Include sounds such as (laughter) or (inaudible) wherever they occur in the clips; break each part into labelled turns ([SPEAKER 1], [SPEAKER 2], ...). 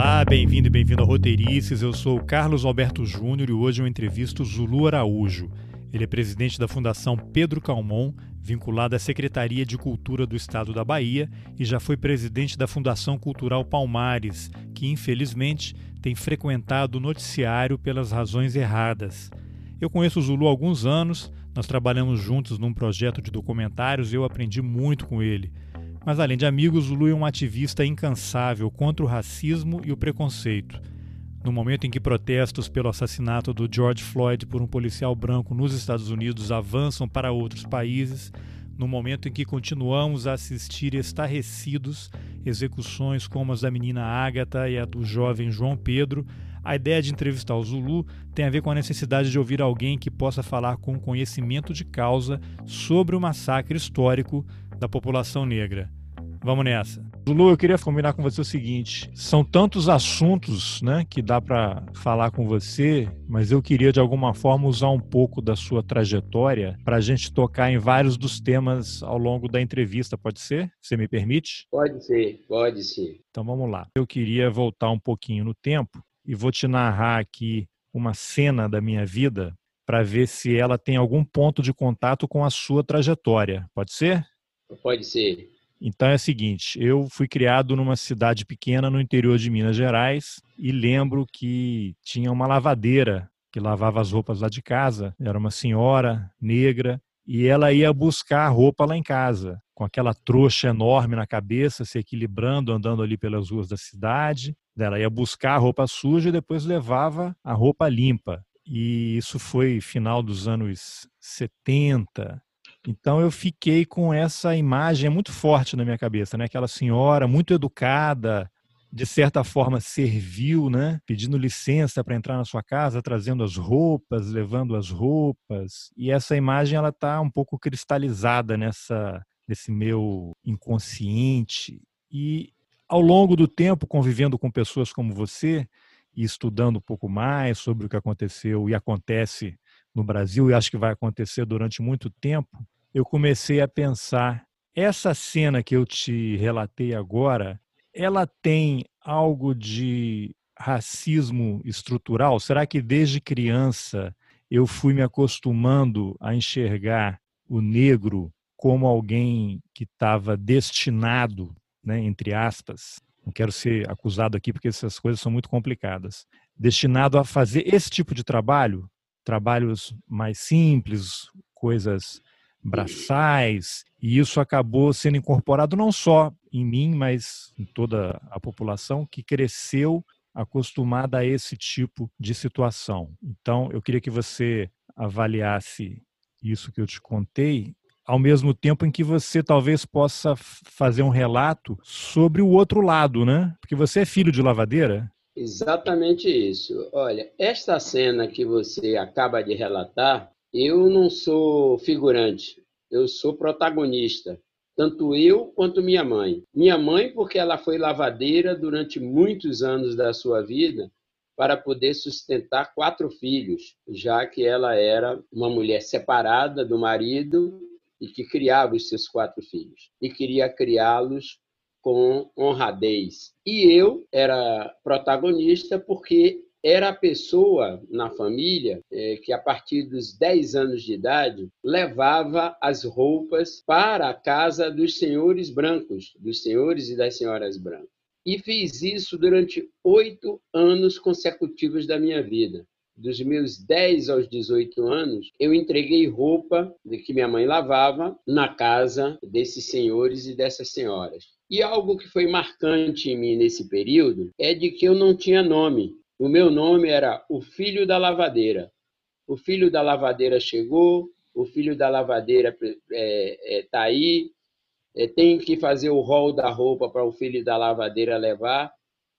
[SPEAKER 1] Olá, bem-vindo e bem-vindo ao Roteirices. Eu sou o Carlos Alberto Júnior e hoje eu entrevisto Zulu Araújo. Ele é presidente da Fundação Pedro Calmon, vinculada à Secretaria de Cultura do Estado da Bahia, e já foi presidente da Fundação Cultural Palmares, que infelizmente tem frequentado o noticiário pelas razões erradas. Eu conheço o Zulu há alguns anos, nós trabalhamos juntos num projeto de documentários e eu aprendi muito com ele. Mas além de amigos, Zulu é um ativista incansável contra o racismo e o preconceito. No momento em que protestos pelo assassinato do George Floyd por um policial branco nos Estados Unidos avançam para outros países, no momento em que continuamos a assistir estarrecidos execuções como as da menina Ágata e a do jovem João Pedro, a ideia de entrevistar o Zulu tem a ver com a necessidade de ouvir alguém que possa falar com conhecimento de causa sobre o massacre histórico da população negra. Vamos nessa. Lulu, eu queria combinar com você o seguinte: são tantos assuntos, né, que dá para falar com você, mas eu queria de alguma forma usar um pouco da sua trajetória para a gente tocar em vários dos temas ao longo da entrevista. Pode ser? Você me permite?
[SPEAKER 2] Pode ser, pode ser.
[SPEAKER 1] Então vamos lá. Eu queria voltar um pouquinho no tempo e vou te narrar aqui uma cena da minha vida para ver se ela tem algum ponto de contato com a sua trajetória. Pode ser?
[SPEAKER 2] Pode ser.
[SPEAKER 1] Então é o seguinte, eu fui criado numa cidade pequena no interior de Minas Gerais e lembro que tinha uma lavadeira que lavava as roupas lá de casa. Era uma senhora negra e ela ia buscar roupa lá em casa, com aquela trouxa enorme na cabeça, se equilibrando, andando ali pelas ruas da cidade. Ela ia buscar a roupa suja e depois levava a roupa limpa. E isso foi final dos anos 70, então eu fiquei com essa imagem muito forte na minha cabeça, né? Aquela senhora muito educada, de certa forma servil, né? Pedindo licença para entrar na sua casa, trazendo as roupas, levando as roupas. E essa imagem ela tá um pouco cristalizada nessa nesse meu inconsciente e ao longo do tempo convivendo com pessoas como você e estudando um pouco mais sobre o que aconteceu e acontece no Brasil e acho que vai acontecer durante muito tempo, eu comecei a pensar: essa cena que eu te relatei agora, ela tem algo de racismo estrutural? Será que desde criança eu fui me acostumando a enxergar o negro como alguém que estava destinado, né, entre aspas, não quero ser acusado aqui porque essas coisas são muito complicadas, destinado a fazer esse tipo de trabalho, trabalhos mais simples, coisas braçais, e isso acabou sendo incorporado não só em mim, mas em toda a população que cresceu acostumada a esse tipo de situação. Então, eu queria que você avaliasse isso que eu te contei, ao mesmo tempo em que você talvez possa fazer um relato sobre o outro lado, né? Porque você é filho de lavadeira.
[SPEAKER 2] Exatamente isso. Olha, esta cena que você acaba de relatar eu não sou figurante, eu sou protagonista, tanto eu quanto minha mãe. Minha mãe, porque ela foi lavadeira durante muitos anos da sua vida para poder sustentar quatro filhos, já que ela era uma mulher separada do marido e que criava os seus quatro filhos e queria criá-los com honradez. E eu era protagonista porque era a pessoa na família é, que, a partir dos 10 anos de idade, levava as roupas para a casa dos senhores brancos, dos senhores e das senhoras brancas. E fiz isso durante oito anos consecutivos da minha vida. Dos meus 10 aos 18 anos, eu entreguei roupa que minha mãe lavava na casa desses senhores e dessas senhoras. E algo que foi marcante em mim nesse período é de que eu não tinha nome. O meu nome era o filho da lavadeira. O filho da lavadeira chegou, o filho da lavadeira está é, é, tá aí, é, tem que fazer o rol da roupa para o filho da lavadeira levar.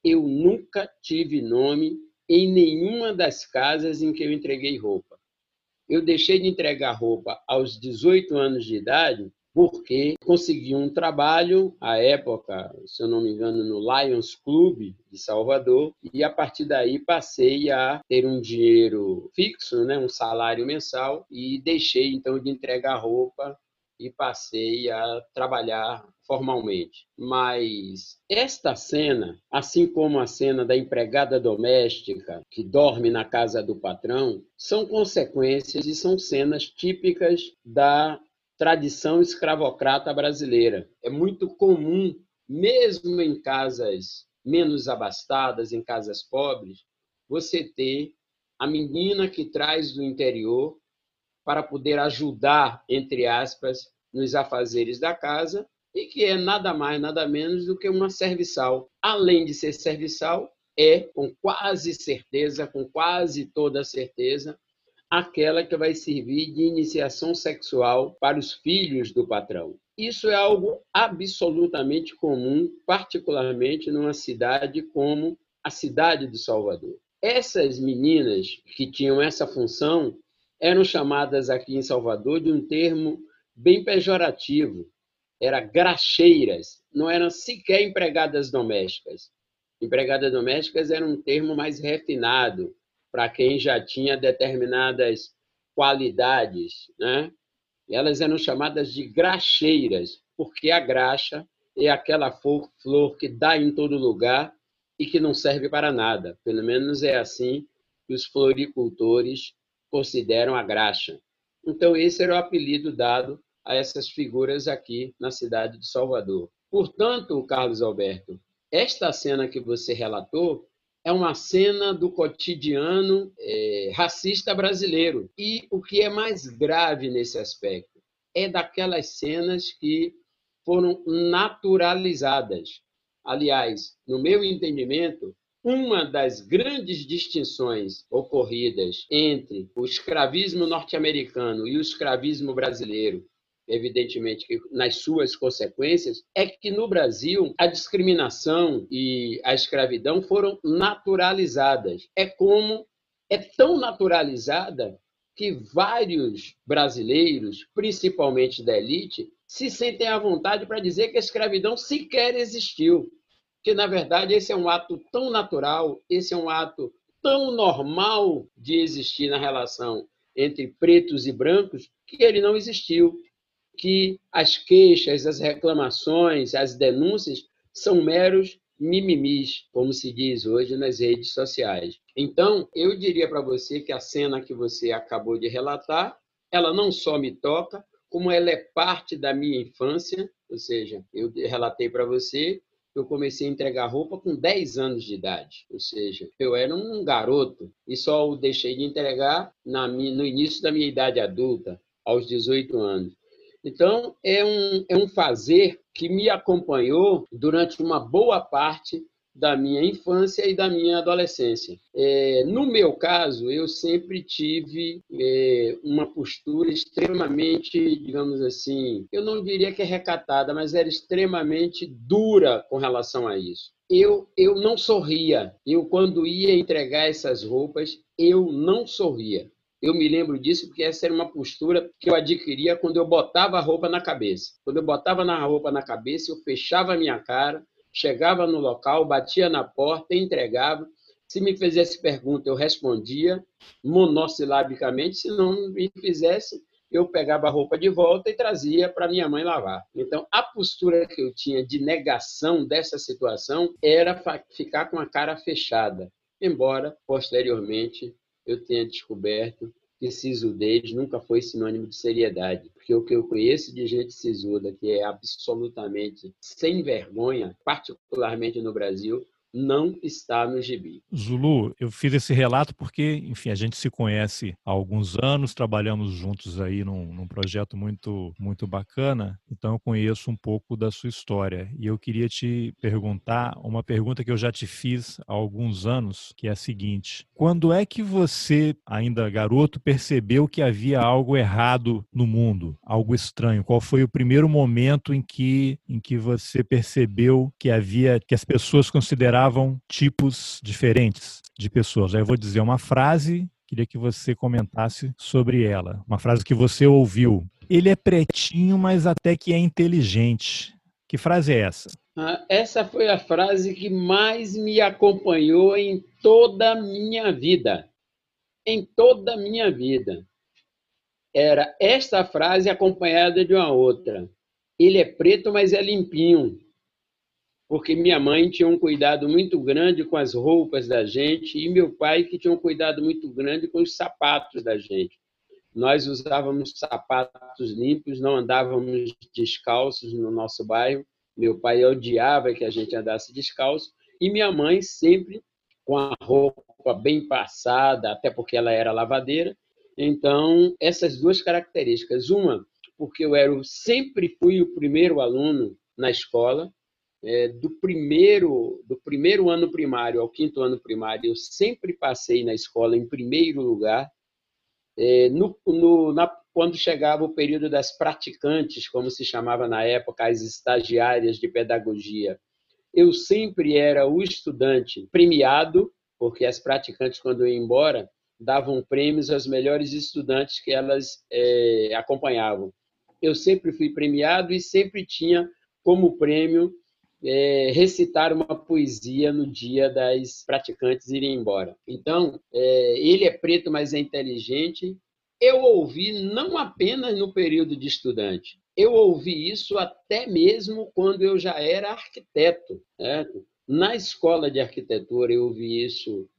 [SPEAKER 2] Eu nunca tive nome em nenhuma das casas em que eu entreguei roupa. Eu deixei de entregar roupa aos 18 anos de idade porque consegui um trabalho, à época, se eu não me engano, no Lions Club de Salvador, e a partir daí passei a ter um dinheiro fixo, né, um salário mensal, e deixei então de entregar roupa e passei a trabalhar formalmente. Mas esta cena, assim como a cena da empregada doméstica que dorme na casa do patrão, são consequências e são cenas típicas da tradição escravocrata brasileira. É muito comum, mesmo em casas menos abastadas, em casas pobres, você ter a menina que traz do interior para poder ajudar, entre aspas, nos afazeres da casa e que é nada mais, nada menos do que uma serviçal. Além de ser serviçal, é, com quase certeza, com quase toda certeza, aquela que vai servir de iniciação sexual para os filhos do patrão. Isso é algo absolutamente comum, particularmente numa cidade como a cidade de Salvador. Essas meninas que tinham essa função eram chamadas aqui em Salvador de um termo bem pejorativo, era graxeiras, não eram sequer empregadas domésticas. Empregadas domésticas era um termo mais refinado para quem já tinha determinadas qualidades, né? Elas eram chamadas de graxeiras, porque a graxa é aquela flor, que dá em todo lugar e que não serve para nada. Pelo menos é assim que os floricultores consideram a graxa. Então, esse era o apelido dado a essas figuras aqui na cidade de Salvador. Portanto, Carlos Alberto, esta cena que você relatou é uma cena do cotidiano é, racista brasileiro. E o que é mais grave nesse aspecto é daquelas cenas que foram naturalizadas. Aliás, no meu entendimento, uma das grandes distinções ocorridas entre o escravismo norte-americano e o escravismo brasileiro evidentemente, nas suas consequências, é que no Brasil a discriminação e a escravidão foram naturalizadas. É como é tão naturalizada que vários brasileiros, principalmente da elite, se sentem à vontade para dizer que a escravidão sequer existiu. Que, na verdade, esse é um ato tão natural, esse é um ato tão normal de existir na relação entre pretos e brancos, que ele não existiu que as queixas, as reclamações, as denúncias são meros mimimis, como se diz hoje nas redes sociais. Então, eu diria para você que a cena que você acabou de relatar, ela não só me toca, como ela é parte da minha infância, ou seja, eu relatei para você eu comecei a entregar roupa com 10 anos de idade, ou seja, eu era um garoto e só o deixei de entregar na, no início da minha idade adulta, aos 18 anos. Então, é um, é um fazer que me acompanhou durante uma boa parte da minha infância e da minha adolescência. É, no meu caso, eu sempre tive é, uma postura extremamente, digamos assim, eu não diria que é recatada, mas era extremamente dura com relação a isso. Eu, eu não sorria. Eu, quando ia entregar essas roupas, eu não sorria. Eu me lembro disso porque essa era uma postura que eu adquiria quando eu botava a roupa na cabeça. Quando eu botava a roupa na cabeça, eu fechava a minha cara, chegava no local, batia na porta, entregava. Se me fizesse pergunta, eu respondia monossilabicamente. Se não me fizesse, eu pegava a roupa de volta e trazia para minha mãe lavar. Então, a postura que eu tinha de negação dessa situação era ficar com a cara fechada, embora posteriormente eu tenha descoberto que sisudez nunca foi sinônimo de seriedade. Porque o que eu conheço de gente sisuda, que é absolutamente sem vergonha, particularmente no Brasil, não está no gibi.
[SPEAKER 1] Zulu, eu fiz esse relato porque, enfim, a gente se conhece há alguns anos, trabalhamos juntos aí num, num, projeto muito, muito bacana, então eu conheço um pouco da sua história. E eu queria te perguntar uma pergunta que eu já te fiz há alguns anos, que é a seguinte: quando é que você, ainda garoto, percebeu que havia algo errado no mundo, algo estranho? Qual foi o primeiro momento em que, em que você percebeu que havia, que as pessoas consideravam consideravam tipos diferentes de pessoas. Aí eu vou dizer uma frase, queria que você comentasse sobre ela. Uma frase que você ouviu. Ele é pretinho, mas até que é inteligente. Que frase é essa?
[SPEAKER 2] Ah, essa foi a frase que mais me acompanhou em toda a minha vida. Em toda a minha vida. era esta frase acompanhada de uma outra. Ele é preto, mas é limpinho. Porque minha mãe tinha um cuidado muito grande com as roupas da gente e meu pai que tinha um cuidado muito grande com os sapatos da gente. Nós usávamos sapatos limpos, não andávamos descalços no nosso bairro. Meu pai odiava que a gente andasse descalço e minha mãe sempre com a roupa bem passada, até porque ela era lavadeira. Então, essas duas características. Uma, porque eu era, sempre fui o primeiro aluno na escola, é, do primeiro do primeiro ano primário ao quinto ano primário, eu sempre passei na escola em primeiro lugar. É, no, no, na, quando chegava o período das praticantes, como se chamava na época, as estagiárias de pedagogia, eu sempre era o estudante premiado, porque as praticantes, quando iam embora, davam prêmios aos melhores estudantes que elas é, acompanhavam. Eu sempre fui premiado e sempre tinha como prêmio é, recitar uma poesia no dia das praticantes irem embora. Então, é, ele é preto, mas é inteligente. Eu ouvi não apenas no período de estudante, eu ouvi isso até mesmo quando eu já era arquiteto. Certo? Na escola de arquitetura, eu ouvi isso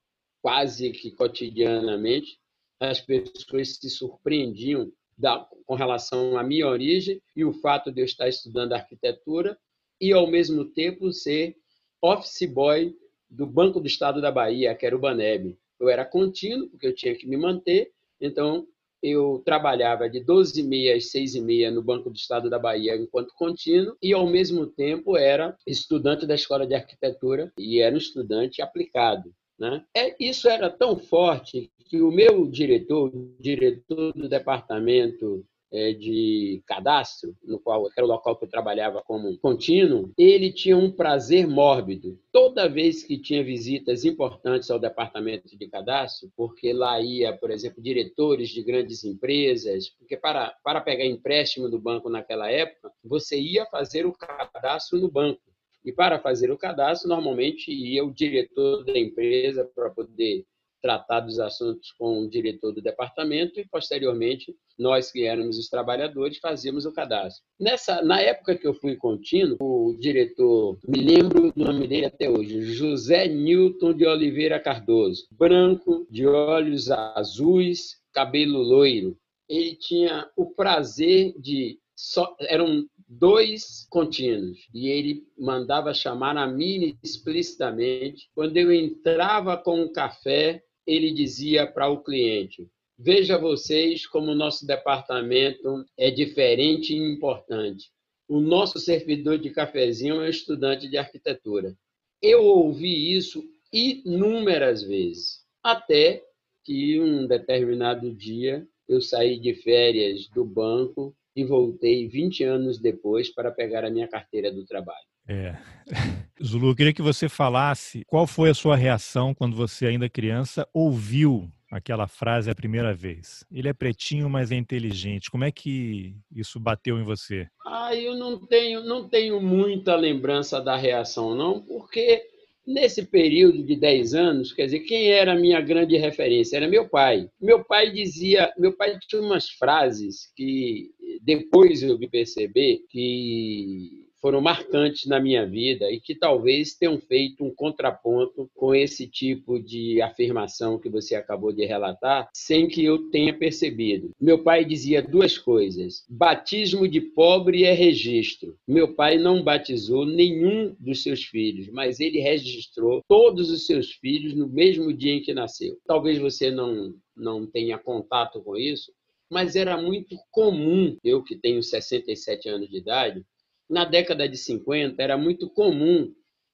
[SPEAKER 2] quase que cotidianamente. As pessoas se surpreendiam da, com relação à minha origem e o fato de eu estar estudando arquitetura e, ao mesmo tempo, ser office boy do Banco do Estado da Bahia, que era o Baneb. Eu era contínuo, porque eu tinha que me manter, então eu trabalhava de 12h30 às 6h30 no Banco do Estado da Bahia enquanto contínuo e, ao mesmo tempo, era estudante da Escola de Arquitetura e era um estudante aplicado. Né? É, isso era tão forte que o meu diretor, o diretor do departamento de cadastro, no qual era o local que eu trabalhava como contínuo, ele tinha um prazer mórbido. Toda vez que tinha visitas importantes ao departamento de cadastro, porque lá ia, por exemplo, diretores de grandes empresas, porque para, para pegar empréstimo do banco naquela época, você ia fazer o cadastro no banco. E para fazer o cadastro, normalmente ia o diretor da empresa para poder tratar dos assuntos com o diretor do departamento e, posteriormente, nós que éramos os trabalhadores fazíamos o cadastro. Nessa, na época que eu fui contínuo, o diretor, me lembro do nome dele até hoje, José Newton de Oliveira Cardoso, branco, de olhos azuis, cabelo loiro. Ele tinha o prazer de só, eram dois contínuos e ele mandava chamar a mim explicitamente. Quando eu entrava com o café, ele dizia para o cliente: Veja vocês como o nosso departamento é diferente e importante. O nosso servidor de cafezinho é um estudante de arquitetura. Eu ouvi isso inúmeras vezes, até que um determinado dia eu saí de férias do banco e voltei 20 anos depois para pegar a minha carteira do trabalho.
[SPEAKER 1] É. (laughs) Zulu, eu queria que você falasse qual foi a sua reação quando você, ainda criança, ouviu aquela frase a primeira vez. Ele é pretinho, mas é inteligente. Como é que isso bateu em você?
[SPEAKER 2] Ah, eu não tenho, não tenho muita lembrança da reação, não, porque nesse período de 10 anos, quer dizer, quem era a minha grande referência? Era meu pai. Meu pai dizia, meu pai tinha umas frases que depois eu vi perceber que foram marcantes na minha vida e que talvez tenham feito um contraponto com esse tipo de afirmação que você acabou de relatar, sem que eu tenha percebido. Meu pai dizia duas coisas: batismo de pobre é registro. Meu pai não batizou nenhum dos seus filhos, mas ele registrou todos os seus filhos no mesmo dia em que nasceu. Talvez você não não tenha contato com isso, mas era muito comum, eu que tenho 67 anos de idade, na década de 50, era muito comum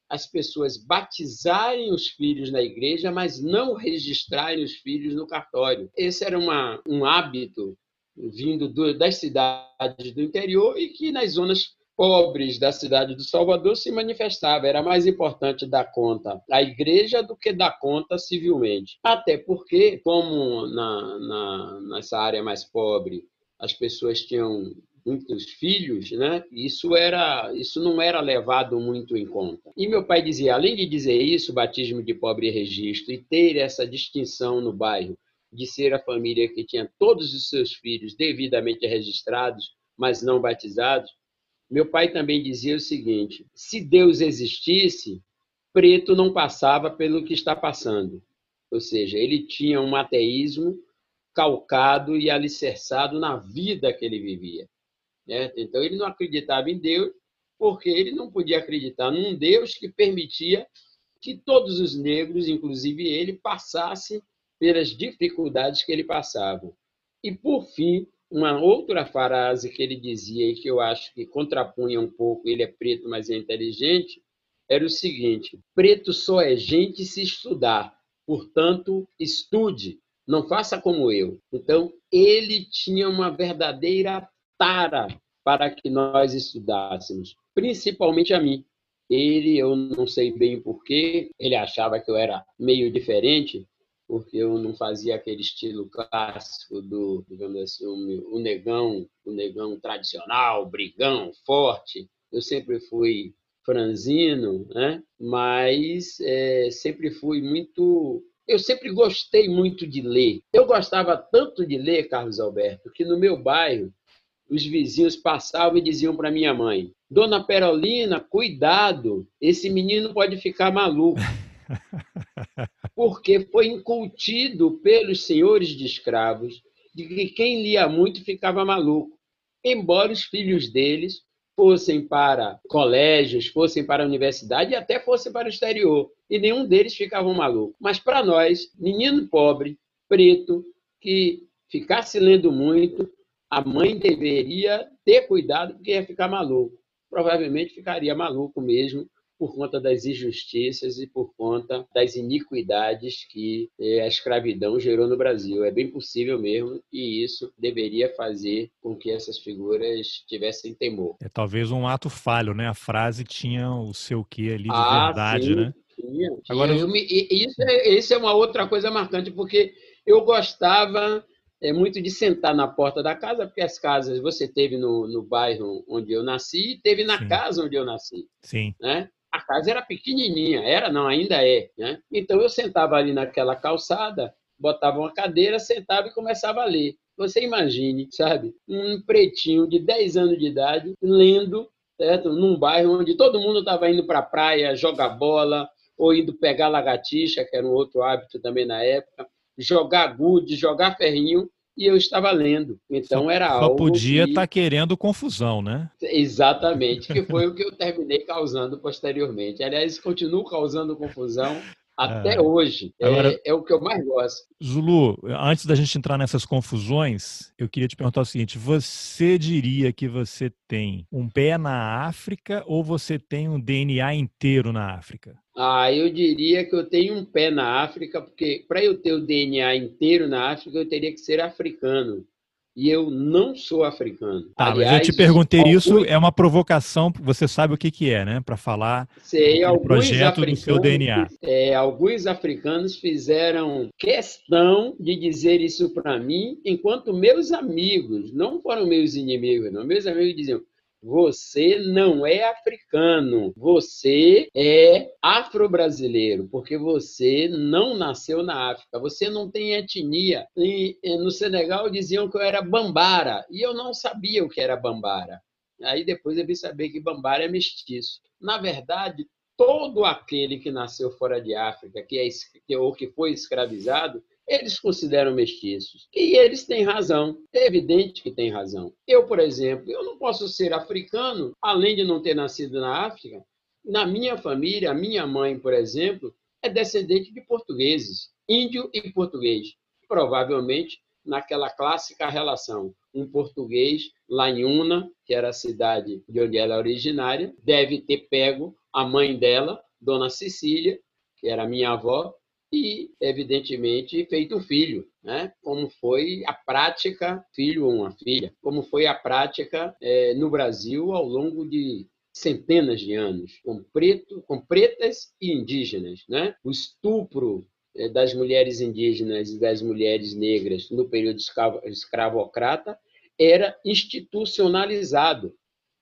[SPEAKER 2] as pessoas batizarem os filhos na igreja, mas não registrarem os filhos no cartório. Esse era uma, um hábito vindo do, das cidades do interior e que nas zonas pobres da cidade do Salvador se manifestava. Era mais importante dar conta à igreja do que dar conta civilmente. Até porque, como na, na, nessa área mais pobre as pessoas tinham muitos filhos, né? Isso era, isso não era levado muito em conta. E meu pai dizia, além de dizer isso, batismo de pobre registro e ter essa distinção no bairro de ser a família que tinha todos os seus filhos devidamente registrados, mas não batizados, meu pai também dizia o seguinte: se Deus existisse, preto não passava pelo que está passando. Ou seja, ele tinha um ateísmo calcado e alicerçado na vida que ele vivia. Então, ele não acreditava em Deus, porque ele não podia acreditar num Deus que permitia que todos os negros, inclusive ele, passassem pelas dificuldades que ele passava. E, por fim, uma outra frase que ele dizia e que eu acho que contrapunha um pouco, ele é preto, mas é inteligente, era o seguinte: preto só é gente se estudar, portanto, estude, não faça como eu. Então, ele tinha uma verdadeira tara para que nós estudássemos, principalmente a mim. Ele, eu não sei bem porquê, ele achava que eu era meio diferente, porque eu não fazia aquele estilo clássico do, digamos assim, o, negão, o negão tradicional, brigão, forte. Eu sempre fui franzino, né? Mas é, sempre fui muito eu sempre gostei muito de ler. Eu gostava tanto de ler, Carlos Alberto, que no meu bairro os vizinhos passavam e diziam para minha mãe: Dona Perolina, cuidado, esse menino pode ficar maluco. (laughs) Porque foi incutido pelos senhores de escravos de que quem lia muito ficava maluco. Embora os filhos deles fossem para colégios, fossem para a universidade e até fossem para o exterior. E nenhum deles ficava maluco. Mas para nós, menino pobre, preto, que ficasse lendo muito, a mãe deveria ter cuidado porque ia ficar maluco. Provavelmente ficaria maluco mesmo por conta das injustiças e por conta das iniquidades que eh, a escravidão gerou no Brasil. É bem possível mesmo e isso deveria fazer com que essas figuras tivessem temor.
[SPEAKER 1] É talvez um ato falho, né? A frase tinha o seu quê ali de ah, verdade,
[SPEAKER 2] sim,
[SPEAKER 1] né?
[SPEAKER 2] Tinha. Agora, me, isso, é, isso é uma outra coisa marcante, porque eu gostava é muito de sentar na porta da casa, porque as casas você teve no, no bairro onde eu nasci e teve na Sim. casa onde eu nasci.
[SPEAKER 1] Sim.
[SPEAKER 2] Né? A casa era pequenininha, era não, ainda é. Né? Então eu sentava ali naquela calçada, botava uma cadeira, sentava e começava a ler. Você imagine, sabe, um pretinho de 10 anos de idade lendo, certo? num bairro onde todo mundo estava indo para a praia jogar bola, ou indo pegar lagartixa, que era um outro hábito também na época, jogar gude, jogar ferrinho, e eu estava lendo. Então só, era algo.
[SPEAKER 1] Só podia estar que... tá querendo confusão, né?
[SPEAKER 2] Exatamente, que foi (laughs) o que eu terminei causando posteriormente. Aliás, continuo causando confusão até é. hoje. Agora, é, é, o que eu mais gosto.
[SPEAKER 1] Zulu, antes da gente entrar nessas confusões, eu queria te perguntar o seguinte: você diria que você tem um pé na África ou você tem um DNA inteiro na África?
[SPEAKER 2] Ah, eu diria que eu tenho um pé na África, porque para eu ter o DNA inteiro na África, eu teria que ser africano e eu não sou africano.
[SPEAKER 1] Tá, Aliás, mas eu te perguntei isso, é uma provocação, você sabe o que, que é, né? Para falar
[SPEAKER 2] sei, do projeto do seu DNA. É, alguns africanos fizeram questão de dizer isso para mim, enquanto meus amigos, não foram meus inimigos, não, meus amigos diziam, você não é africano, você é afro-brasileiro, porque você não nasceu na África, você não tem etnia. E, no Senegal diziam que eu era bambara, e eu não sabia o que era bambara. Aí depois eu vim saber que bambara é mestiço. Na verdade, todo aquele que nasceu fora de África, que é ou que foi escravizado, eles consideram mestiços. E eles têm razão. É evidente que têm razão. Eu, por exemplo, eu não posso ser africano, além de não ter nascido na África. Na minha família, a minha mãe, por exemplo, é descendente de portugueses, índio e português. Provavelmente naquela clássica relação. Um português lá em Una, que era a cidade de onde ela é originária, deve ter pego a mãe dela, Dona Cecília, que era minha avó, e, evidentemente, feito filho, né? como foi a prática, filho ou uma filha, como foi a prática é, no Brasil ao longo de centenas de anos, com, preto, com pretas e indígenas. Né? O estupro é, das mulheres indígenas e das mulheres negras no período escravocrata era institucionalizado.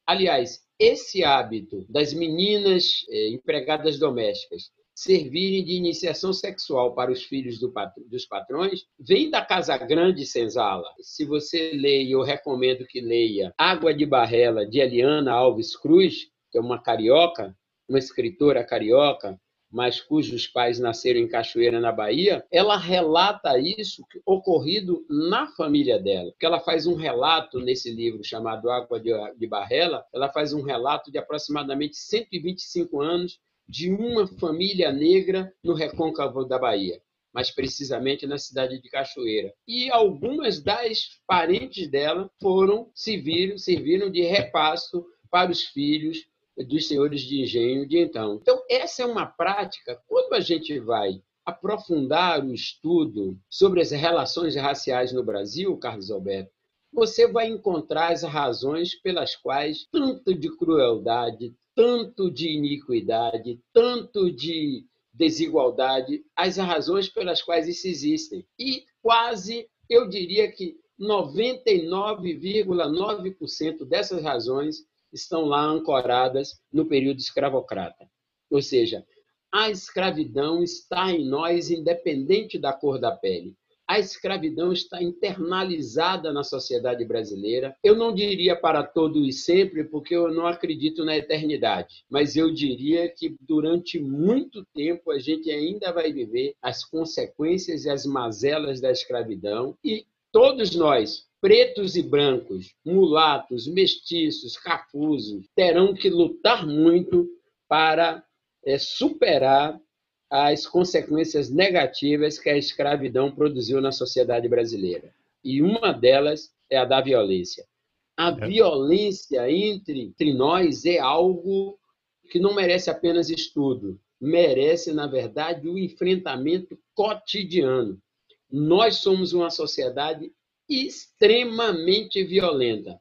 [SPEAKER 2] Aliás, esse hábito das meninas é, empregadas domésticas servirem de iniciação sexual para os filhos do dos patrões, vem da Casa Grande Senzala. Se você lê, eu recomendo que leia Água de Barrela, de Eliana Alves Cruz, que é uma carioca, uma escritora carioca, mas cujos pais nasceram em Cachoeira, na Bahia, ela relata isso ocorrido na família dela. Que ela faz um relato nesse livro chamado Água de Barrela, ela faz um relato de aproximadamente 125 anos de uma família negra no recôncavo da Bahia mais precisamente na cidade de Cachoeira. E algumas das parentes dela foram serviram, serviram de repasto para os filhos dos senhores de engenho de então. Então, essa é uma prática, quando a gente vai aprofundar o estudo sobre as relações raciais no Brasil, Carlos Alberto, você vai encontrar as razões pelas quais tanto de crueldade, tanto de iniquidade, tanto de desigualdade, as razões pelas quais isso existem. E quase, eu diria que 99,9% dessas razões estão lá ancoradas no período escravocrata. Ou seja, a escravidão está em nós independente da cor da pele. A escravidão está internalizada na sociedade brasileira. Eu não diria para todo e sempre, porque eu não acredito na eternidade, mas eu diria que durante muito tempo a gente ainda vai viver as consequências e as mazelas da escravidão e todos nós, pretos e brancos, mulatos, mestiços, cafusos, terão que lutar muito para é, superar as consequências negativas que a escravidão produziu na sociedade brasileira. E uma delas é a da violência. A é. violência entre, entre nós é algo que não merece apenas estudo, merece, na verdade, o enfrentamento cotidiano. Nós somos uma sociedade extremamente violenta.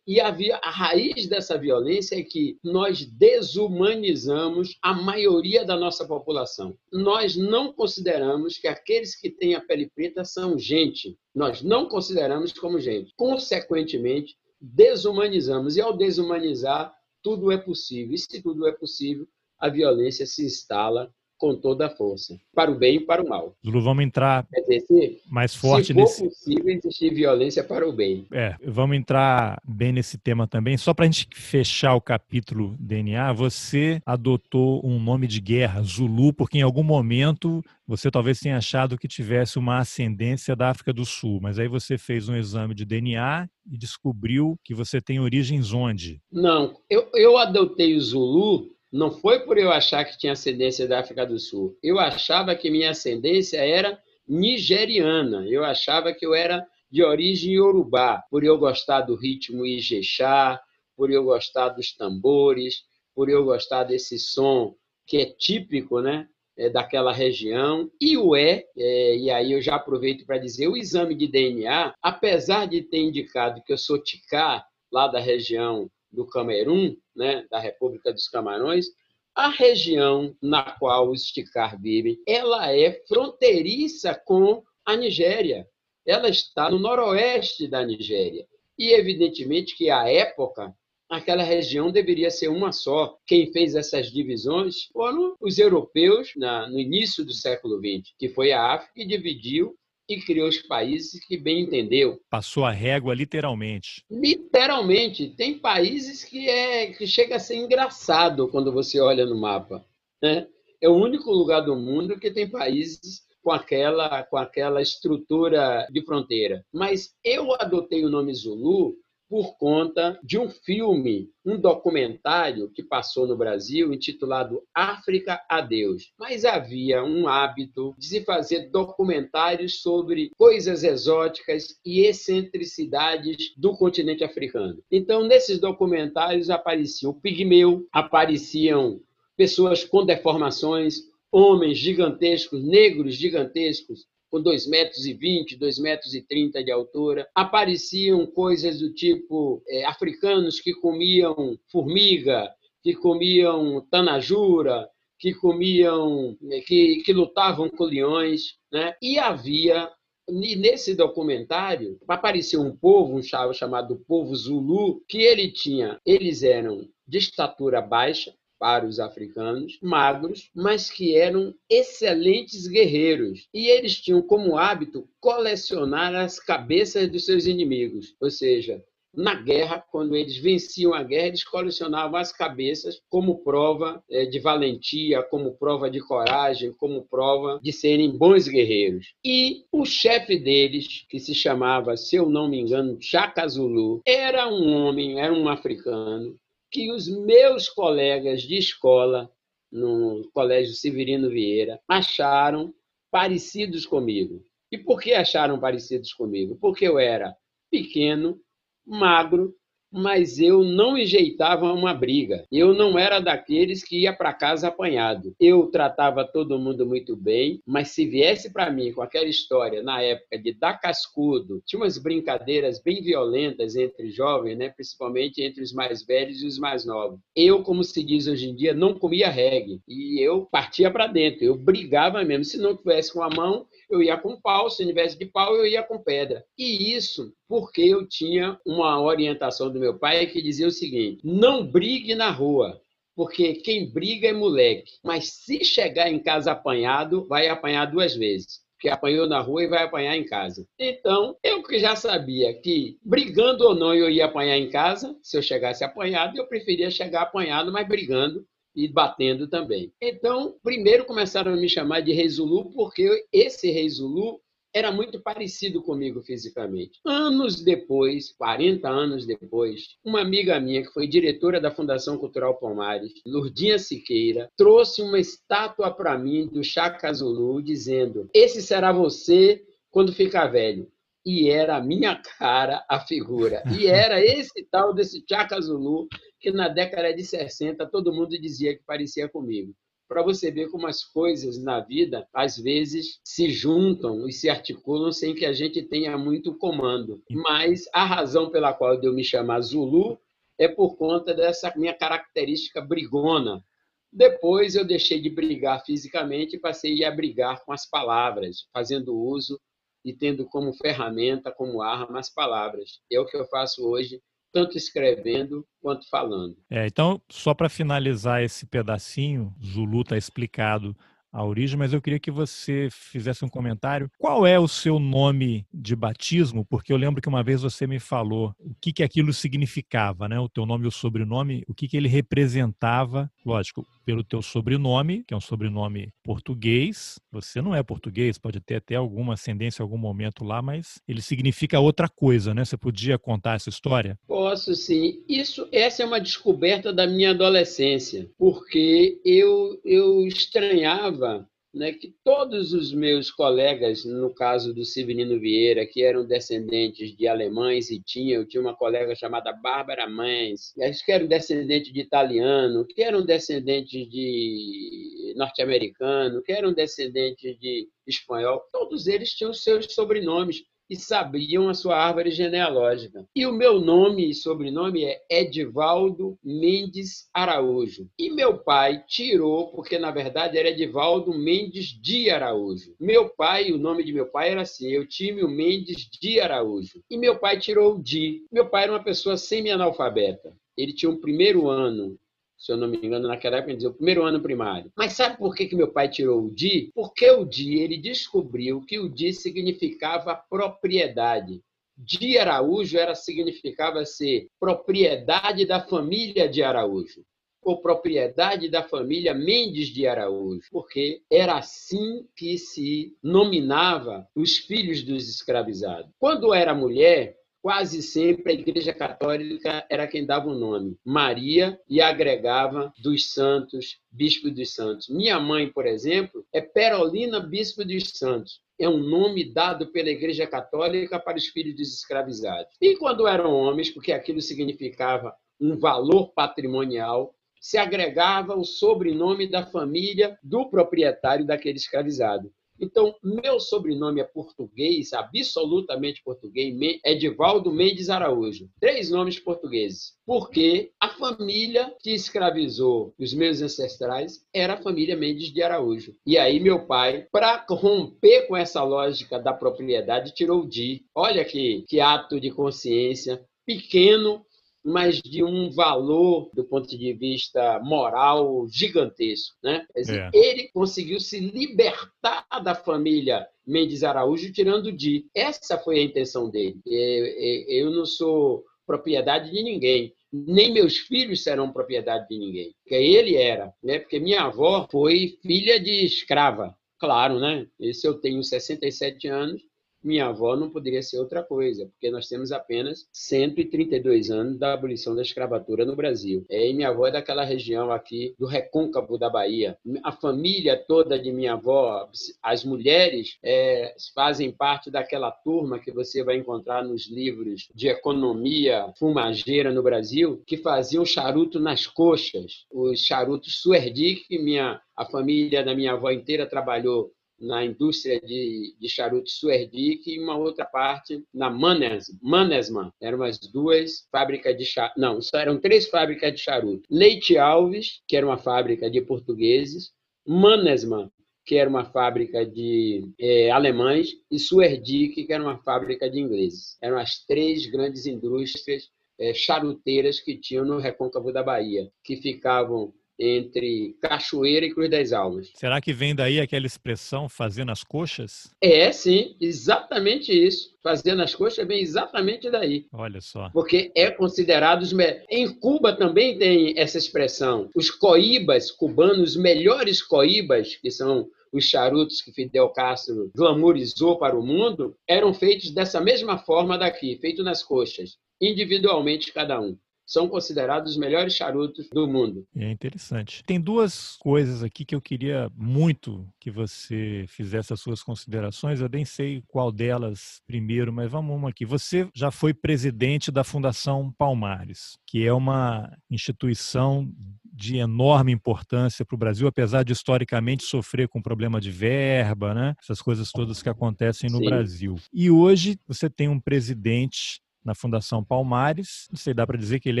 [SPEAKER 2] E a, a, raiz dessa violência é que nós desumanizamos a maioria da nossa população. Nós não consideramos que aqueles que têm a pele preta são gente. Nós não consideramos como gente. Consequentemente, desumanizamos. E ao desumanizar, tudo é possível. E se tudo é possível, a violência se instala com toda a força, para o bem e para o mal.
[SPEAKER 1] Zulu, vamos entrar dizer, mais forte
[SPEAKER 2] se
[SPEAKER 1] nesse.
[SPEAKER 2] Se for possível existir violência para o bem.
[SPEAKER 1] É, vamos entrar bem nesse tema também. Só para a gente fechar o capítulo DNA, você adotou um nome de guerra, Zulu, porque em algum momento você talvez tenha achado que tivesse uma ascendência da África do Sul, mas aí você fez um exame de DNA e descobriu que você tem origens onde?
[SPEAKER 2] Não, eu, eu adotei o Zulu não foi por eu achar que tinha ascendência da África do Sul. Eu achava que minha ascendência era nigeriana. Eu achava que eu era de origem iorubá, por eu gostar do ritmo ijexá, por eu gostar dos tambores, por eu gostar desse som que é típico, né? É, daquela região, e o é, é, e aí eu já aproveito para dizer, o exame de DNA, apesar de ter indicado que eu sou ticá, lá da região do Camerun, né, da República dos Camarões, a região na qual os Tikar vivem, ela é fronteiriça com a Nigéria. Ela está no noroeste da Nigéria. E, evidentemente, que à época, aquela região deveria ser uma só. Quem fez essas divisões foram os europeus na, no início do século XX, que foi a África e dividiu e criou os países que bem entendeu.
[SPEAKER 1] Passou a régua literalmente.
[SPEAKER 2] Literalmente. Tem países que, é, que chega a ser engraçado quando você olha no mapa. Né? É o único lugar do mundo que tem países com aquela, com aquela estrutura de fronteira. Mas eu adotei o nome Zulu por conta de um filme, um documentário que passou no Brasil intitulado África a Deus. Mas havia um hábito de se fazer documentários sobre coisas exóticas e excentricidades do continente africano. Então, nesses documentários aparecia o pigmeu, apareciam pessoas com deformações, homens gigantescos, negros gigantescos, com 2,20 metros, e 2,30 metros e 30 de altura. Apareciam coisas do tipo é, africanos que comiam formiga, que comiam tanajura, que comiam, é, que, que lutavam com leões, né? E havia nesse documentário apareceu um povo, um chavo chamado povo Zulu, que ele tinha, eles eram de estatura baixa, para os africanos, magros, mas que eram excelentes guerreiros. E eles tinham como hábito colecionar as cabeças dos seus inimigos, ou seja, na guerra, quando eles venciam a guerra, eles colecionavam as cabeças como prova é, de valentia, como prova de coragem, como prova de serem bons guerreiros. E o chefe deles, que se chamava, se eu não me engano, Chaka Zulu, era um homem, era um africano, que os meus colegas de escola, no Colégio Severino Vieira, acharam parecidos comigo. E por que acharam parecidos comigo? Porque eu era pequeno, magro, mas eu não enjeitava uma briga. Eu não era daqueles que ia para casa apanhado. Eu tratava todo mundo muito bem, mas se viesse para mim com aquela história na época de dar cascudo, tinha umas brincadeiras bem violentas entre jovens, né? principalmente entre os mais velhos e os mais novos. Eu, como se diz hoje em dia, não comia reggae e eu partia para dentro. Eu brigava mesmo. Se não tivesse com a mão, eu ia com pau, se tivesse de pau, eu ia com pedra. E isso porque eu tinha uma orientação do meu pai que dizia o seguinte: não brigue na rua, porque quem briga é moleque. Mas se chegar em casa apanhado, vai apanhar duas vezes. Porque apanhou na rua e vai apanhar em casa. Então, eu que já sabia que, brigando ou não, eu ia apanhar em casa, se eu chegasse apanhado, eu preferia chegar apanhado, mas brigando e batendo também. Então, primeiro começaram a me chamar de Rei Zulu, porque esse Rei Zulu era muito parecido comigo fisicamente. Anos depois, 40 anos depois, uma amiga minha, que foi diretora da Fundação Cultural Palmares, Lurdinha Siqueira, trouxe uma estátua para mim do Chaka Zulu, dizendo: Esse será você quando ficar velho e era a minha cara a figura. E era (laughs) esse tal desse Chaka Zulu que na década de 60 todo mundo dizia que parecia comigo. Para você ver como as coisas na vida às vezes se juntam e se articulam sem que a gente tenha muito comando. Mas a razão pela qual eu me chamar Zulu é por conta dessa minha característica brigona. Depois eu deixei de brigar fisicamente e passei a brigar com as palavras, fazendo uso e tendo como ferramenta, como arma as palavras. É o que eu faço hoje tanto escrevendo quanto falando.
[SPEAKER 1] É, então, só para finalizar esse pedacinho, Zulu está explicado a origem, mas eu queria que você fizesse um comentário. Qual é o seu nome de batismo? Porque eu lembro que uma vez você me falou o que, que aquilo significava, né? O teu nome e o sobrenome, o que, que ele representava. Lógico, pelo teu sobrenome, que é um sobrenome português. Você não é português, pode ter até alguma ascendência em algum momento lá, mas ele significa outra coisa, né? Você podia contar essa história?
[SPEAKER 2] Posso sim. Isso, essa é uma descoberta da minha adolescência, porque eu, eu estranhava né, que todos os meus colegas, no caso do Severino Vieira, que eram descendentes de alemães e tinha, eu tinha uma colega chamada Bárbara Mães, que eram descendentes de italiano, que eram descendentes de norte-americano, que eram descendentes de espanhol, todos eles tinham seus sobrenomes e sabiam a sua árvore genealógica. E o meu nome e sobrenome é Edivaldo Mendes Araújo. E meu pai tirou, porque na verdade era Edivaldo Mendes de Araújo. Meu pai, o nome de meu pai era assim, eu o Mendes de Araújo. E meu pai tirou o de. Meu pai era uma pessoa semi-analfabeta. Ele tinha um primeiro ano se eu não me engano, naquela época, dizia o primeiro ano primário. Mas sabe por que, que meu pai tirou o DI? Porque o DI, ele descobriu que o DI significava propriedade. De Araújo era significava ser propriedade da família de Araújo ou propriedade da família Mendes de Araújo, porque era assim que se nominava os filhos dos escravizados. Quando era mulher, quase sempre a Igreja Católica era quem dava o nome, Maria, e agregava dos santos, bispo dos santos. Minha mãe, por exemplo, é Perolina, bispo dos santos. É um nome dado pela Igreja Católica para os filhos dos escravizados. E quando eram homens, porque aquilo significava um valor patrimonial, se agregava o sobrenome da família do proprietário daquele escravizado. Então, meu sobrenome é português, absolutamente português, Edivaldo Mendes Araújo. Três nomes portugueses. Porque a família que escravizou os meus ancestrais era a família Mendes de Araújo. E aí, meu pai, para romper com essa lógica da propriedade, tirou o Di. Olha que, que ato de consciência pequeno, mas de um valor do ponto de vista moral gigantesco. Né? Dizer, é. Ele conseguiu se libertar da família Mendes Araújo tirando de. Essa foi a intenção dele. Eu não sou propriedade de ninguém nem meus filhos serão propriedade de ninguém. Porque ele era, né? Porque minha avó foi filha de escrava. Claro, né? Esse eu tenho 67 anos minha avó não poderia ser outra coisa, porque nós temos apenas 132 anos da abolição da escravatura no Brasil. É, e minha avó é daquela região aqui do recôncavo da Bahia. A família toda de minha avó, as mulheres, é, fazem parte daquela turma que você vai encontrar nos livros de economia fumageira no Brasil, que faziam charuto nas coxas, os charutos Suerdic, que minha, a família da minha avó inteira trabalhou na indústria de, de charuto Suerdic e uma outra parte na Manes, Manesman. Eram as duas fábricas de charuto. Não, eram três fábricas de charuto. Leite Alves, que era uma fábrica de portugueses, Manesman, que era uma fábrica de é, alemães, e Suerdic, que era uma fábrica de ingleses. Eram as três grandes indústrias é, charuteiras que tinham no recôncavo da Bahia, que ficavam entre Cachoeira e Cruz das Almas.
[SPEAKER 1] Será que vem daí aquela expressão fazendo as coxas?
[SPEAKER 2] É, sim, exatamente isso. Fazendo as coxas vem exatamente daí.
[SPEAKER 1] Olha só.
[SPEAKER 2] Porque é considerado os me... Em Cuba também tem essa expressão. Os coíbas cubanos, os melhores coíbas, que são os charutos que Fidel Castro glamourizou para o mundo, eram feitos dessa mesma forma daqui, feito nas coxas, individualmente cada um são considerados os melhores charutos do mundo.
[SPEAKER 1] É interessante. Tem duas coisas aqui que eu queria muito que você fizesse as suas considerações. Eu nem sei qual delas primeiro, mas vamos uma aqui. Você já foi presidente da Fundação Palmares, que é uma instituição de enorme importância para o Brasil, apesar de historicamente sofrer com problema de verba, né? Essas coisas todas que acontecem no Sim. Brasil. E hoje você tem um presidente na Fundação Palmares. Não sei, dá para dizer que ele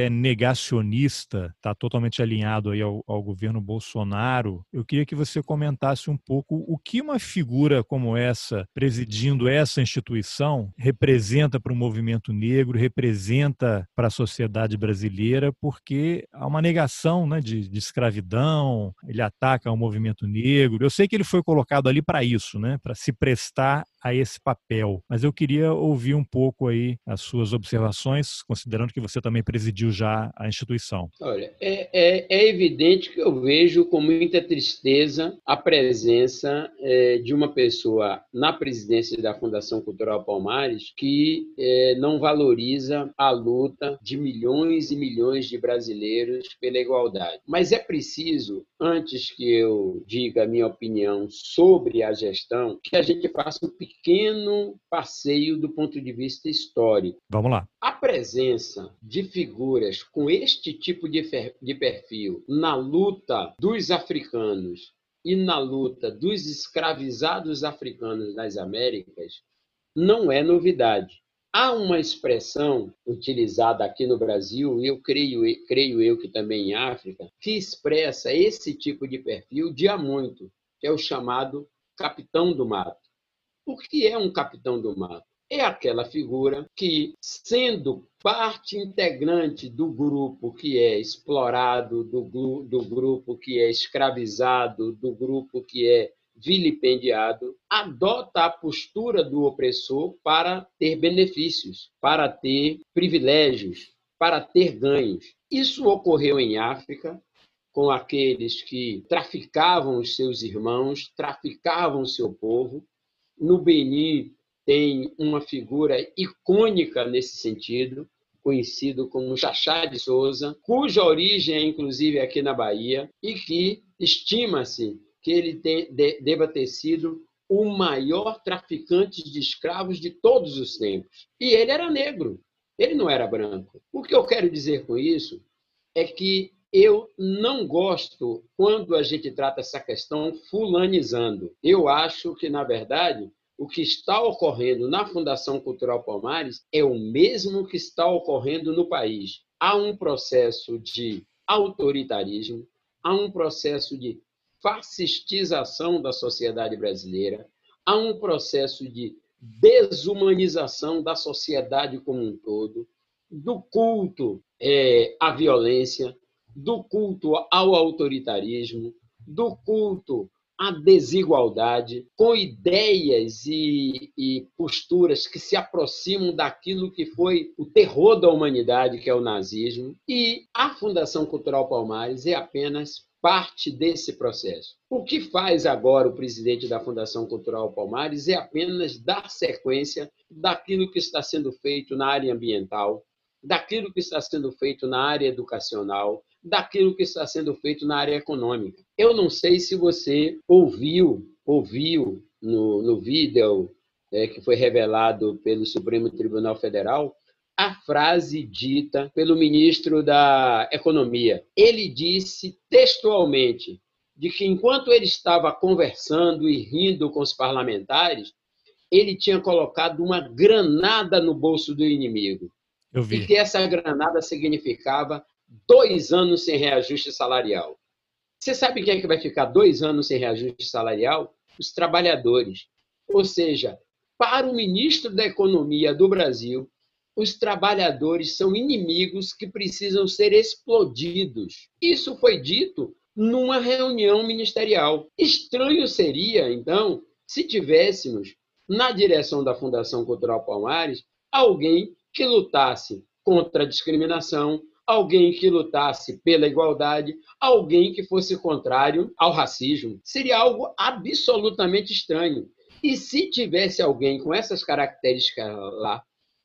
[SPEAKER 1] é negacionista, está totalmente alinhado aí ao, ao, governo Bolsonaro. Eu queria que você comentasse um pouco o que uma figura como essa, presidindo essa instituição, representa para o movimento negro, representa para a sociedade brasileira, porque há uma negação né, de, de escravidão, ele ataca o movimento negro. Eu sei que ele foi colocado ali para isso, né, para se prestar a esse papel. Mas eu queria ouvir um pouco aí as suas observações, considerando que você também presidiu já a instituição.
[SPEAKER 2] Olha, é, é, é evidente que eu vejo com muita tristeza a presença é, de uma pessoa na presidência da Fundação Cultural Palmares que é, não valoriza a luta de milhões e milhões de brasileiros pela igualdade. Mas é preciso, antes que eu diga a minha opinião sobre a gestão, que a gente faça um pequeno passeio do ponto de vista histórico.
[SPEAKER 1] Vamos lá.
[SPEAKER 2] A presença de figuras com este tipo de, de perfil na luta dos africanos e na luta dos escravizados africanos nas Américas não é novidade. Há uma expressão utilizada aqui no Brasil, e eu creio, creio eu que também em África, que expressa esse tipo de perfil de há muito, que é o chamado capitão do mato. O que é um capitão do mato? É aquela figura que, sendo parte integrante do grupo que é explorado, do, do grupo que é escravizado, do grupo que é vilipendiado, adota a postura do opressor para ter benefícios, para ter privilégios, para ter ganhos. Isso ocorreu em África com aqueles que traficavam os seus irmãos, traficavam seu povo, no Benin tem uma figura icônica nesse sentido, conhecido como Chachá de Souza, cuja origem é inclusive aqui na Bahia e que estima-se que ele tem, de, deva ter sido o maior traficante de escravos de todos os tempos. E ele era negro, ele não era branco. O que eu quero dizer com isso é que eu não gosto quando a gente trata essa questão fulanizando. Eu acho que, na verdade, o que está ocorrendo na Fundação Cultural Palmares é o mesmo que está ocorrendo no país. Há um processo de autoritarismo, há um processo de fascistização da sociedade brasileira, há um processo de desumanização da sociedade como um todo, do culto é, à violência, do culto ao autoritarismo, do culto à desigualdade, com ideias e, e, posturas que se aproximam daquilo que foi o terror da humanidade, que é o nazismo. E a Fundação Cultural Palmares é apenas parte desse processo. O que faz agora o presidente da Fundação Cultural Palmares é apenas dar sequência daquilo que está sendo feito na área ambiental, daquilo que está sendo feito na área educacional, daquilo que está sendo feito na área econômica. Eu não sei se você ouviu, ouviu no, no vídeo é, que foi revelado pelo Supremo Tribunal Federal a frase dita pelo ministro da Economia. Ele disse textualmente de que enquanto ele estava conversando e rindo com os parlamentares, ele tinha colocado uma granada no bolso do inimigo. E que essa granada significava dois anos sem reajuste salarial. Você sabe quem é que vai ficar dois anos sem reajuste salarial? Os trabalhadores. Ou seja, para o ministro da Economia do Brasil, os trabalhadores são inimigos que precisam ser explodidos. Isso foi dito numa reunião ministerial. Estranho seria, então, se tivéssemos na direção da Fundação Cultural Palmares alguém que lutasse contra a discriminação, alguém que lutasse pela igualdade, alguém que fosse contrário ao racismo. Seria algo absolutamente estranho. E se tivesse alguém com essas características lá,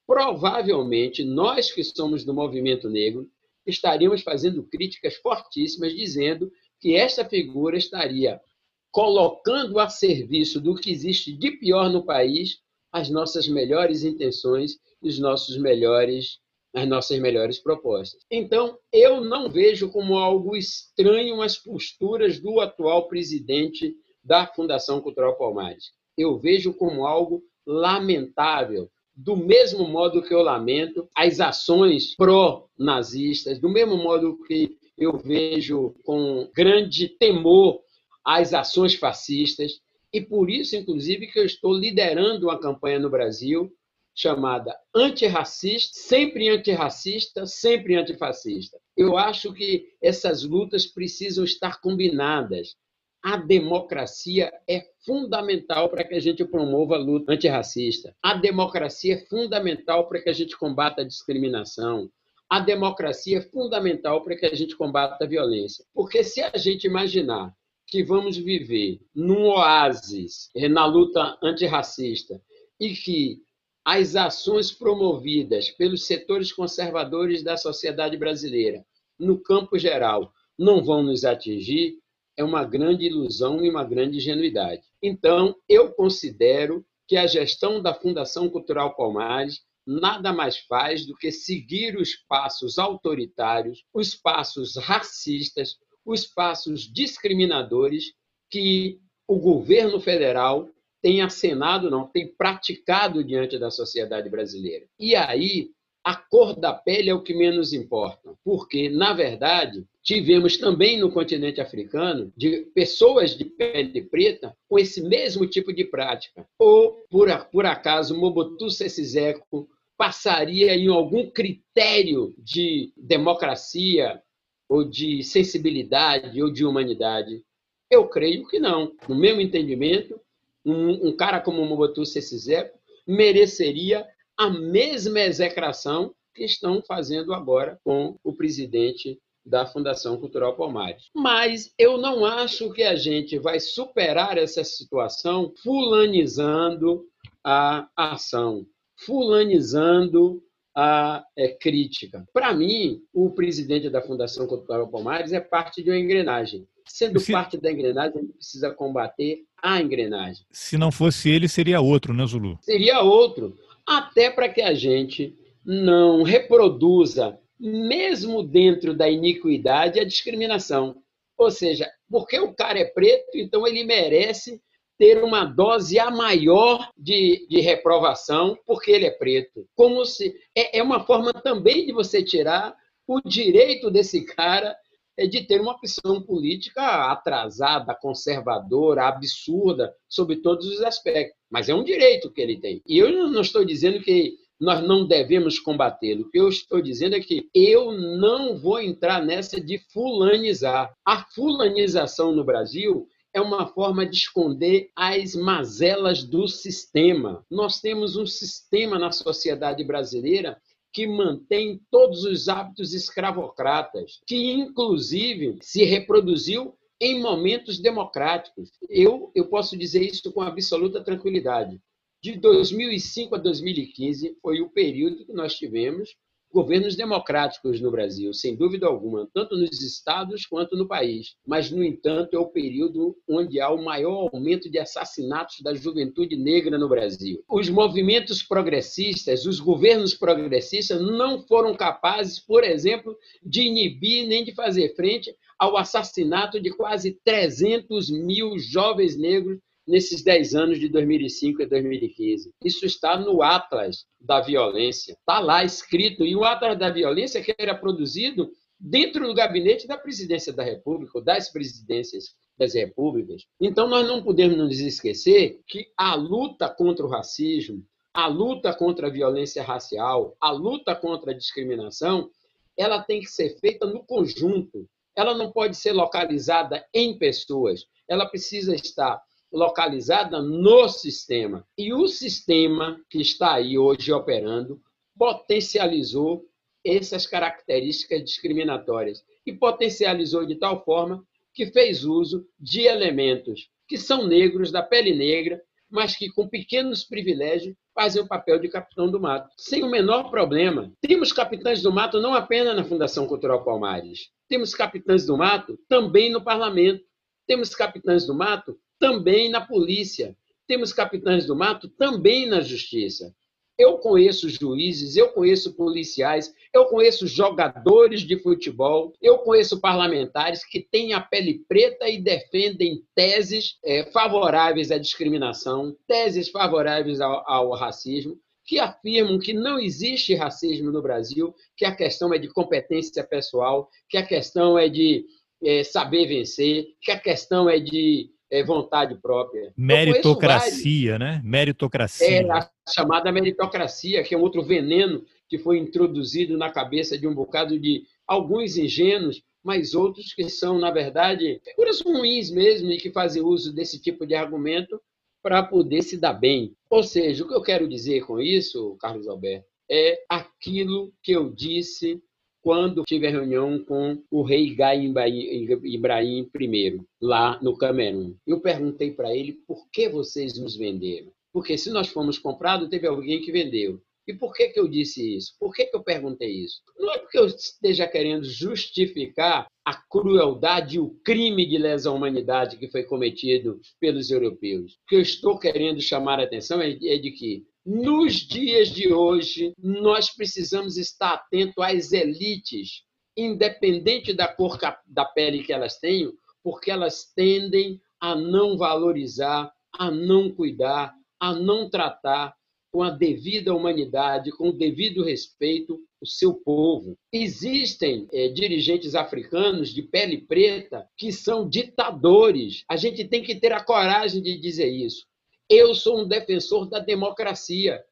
[SPEAKER 2] provavelmente nós que somos do movimento negro estaríamos fazendo críticas fortíssimas, dizendo que esta figura estaria colocando a serviço do que existe de pior no país as nossas melhores intenções e os nossos melhores as nossas melhores propostas. Então, eu não vejo como algo estranho as posturas do atual presidente da Fundação Cultural Palmares. Eu vejo como algo lamentável, do mesmo modo que eu lamento as ações pró-nazistas, do mesmo modo que eu vejo com grande temor as ações fascistas, e por isso, inclusive, que eu estou liderando uma campanha no Brasil chamada antirracista, sempre antirracista, sempre antifascista. Eu acho que essas lutas precisam estar combinadas a democracia é fundamental para que a gente promova a luta antirracista. A democracia é fundamental para que a gente combata a discriminação. A democracia é fundamental para que a gente combata a violência. Porque se a gente imaginar que vamos viver num oásis eh, na luta antirracista e que as ações promovidas pelos setores conservadores da sociedade brasileira, no campo geral, não vão nos atingir, é uma grande ilusão e uma grande ingenuidade. Então, eu considero que a gestão da Fundação Cultural Palmares nada mais faz do que seguir os passos autoritários, os passos racistas, os passos discriminadores que o governo federal tem acenado, não, tem praticado diante da sociedade brasileira. E aí, a cor da pele é o que menos importa, porque, na verdade, tivemos também no continente africano de pessoas de pele preta com esse mesmo tipo de prática. Ou, por, por acaso, Mobutu Sese Seko passaria em algum critério de democracia ou de sensibilidade ou de humanidade? Eu creio que não. No meu entendimento, um, um cara como Mobutu Sese Seko mereceria a mesma execração que estão fazendo agora com o presidente da Fundação Cultural Palmares. Mas eu não acho que a gente vai superar essa situação fulanizando a ação, fulanizando a é, crítica. Para mim, o presidente da Fundação Cultural Palmares é parte de uma engrenagem. Sendo Se... parte da engrenagem, a gente precisa combater a engrenagem.
[SPEAKER 1] Se não fosse ele, seria outro, né, Zulu?
[SPEAKER 2] Seria outro até para que a gente não reproduza, mesmo dentro da iniquidade, a discriminação. Ou seja, porque o cara é preto, então ele merece ter uma dose a maior de, de reprovação porque ele é preto. Como se é, é uma forma também de você tirar o direito desse cara é de ter uma opção política atrasada, conservadora, absurda, sobre todos os aspectos. Mas é um direito que ele tem. E eu não estou dizendo que nós não devemos combatê-lo. O que eu estou dizendo é que eu não vou entrar nessa de fulanizar. A fulanização no Brasil é uma forma de esconder as mazelas do sistema. Nós temos um sistema na sociedade brasileira que mantém todos os hábitos escravocratas, que inclusive se reproduziu em momentos democráticos. Eu, eu posso dizer isso com absoluta tranquilidade. De 2005 a 2015 foi o período que nós tivemos governos democráticos no Brasil, sem dúvida alguma, tanto nos estados quanto no país. Mas, no entanto, é o período onde há o maior aumento de assassinatos da juventude negra no Brasil. Os movimentos progressistas, os governos progressistas não foram capazes, por exemplo, de inibir nem de fazer frente ao assassinato de quase 300 mil jovens negros nesses 10 anos de 2005 e 2015. Isso está no Atlas da Violência. Está lá escrito. E o Atlas da Violência que era produzido dentro do gabinete da presidência da República, ou das presidências das repúblicas. Então, nós não podemos nos esquecer que a luta contra o racismo, a luta contra a violência racial, a luta contra a discriminação, ela tem que ser feita no conjunto. Ela não pode ser localizada em pessoas. Ela precisa estar localizada no sistema. E o sistema que está aí hoje operando potencializou essas características discriminatórias e potencializou de tal forma que fez uso de elementos que são negros, da pele negra, mas que com pequenos privilégios fazem o papel de capitão do mato, sem o menor problema. Temos capitães do mato não apenas na Fundação Cultural Palmares, temos capitães do mato também no parlamento, temos capitães do mato também na polícia. Temos capitães do mato também na justiça. Eu conheço juízes, eu conheço policiais, eu conheço jogadores de futebol, eu conheço parlamentares que têm a pele preta e defendem teses é, favoráveis à discriminação, teses favoráveis ao, ao racismo, que afirmam que não existe racismo no Brasil, que a questão é de competência pessoal, que a questão é de é, saber vencer, que a questão é de é, vontade própria.
[SPEAKER 1] Meritocracia, né? Meritocracia.
[SPEAKER 2] É a chamada meritocracia, que é um outro veneno que foi introduzido na cabeça de um bocado de alguns ingênuos, mas outros que são, na verdade, figuras ruins mesmo e que fazem uso desse tipo de argumento para poder se dar bem. Ou seja, o que eu quero dizer com isso, Carlos Alberto, é aquilo que eu disse quando tive a reunião com o rei Gai Ibrahim I, lá no Camerun. Eu perguntei para ele por que vocês nos venderam. Porque se nós fomos comprados, teve alguém que vendeu. E por que, que eu disse isso? Por que, que eu perguntei isso? Não é porque eu esteja querendo justificar a crueldade e o crime de lesa humanidade que foi cometido pelos europeus. O que eu estou querendo chamar a atenção é, é de que nos dias de hoje, nós precisamos estar atentos às elites, independente da cor da pele que elas tenham, porque elas tendem a não valorizar, a não cuidar, a não tratar com a devida humanidade, com o devido respeito o seu povo. Existem é, dirigentes africanos de pele preta que são ditadores. A gente tem que ter a coragem de dizer isso. Eu sou um defensor da democracia.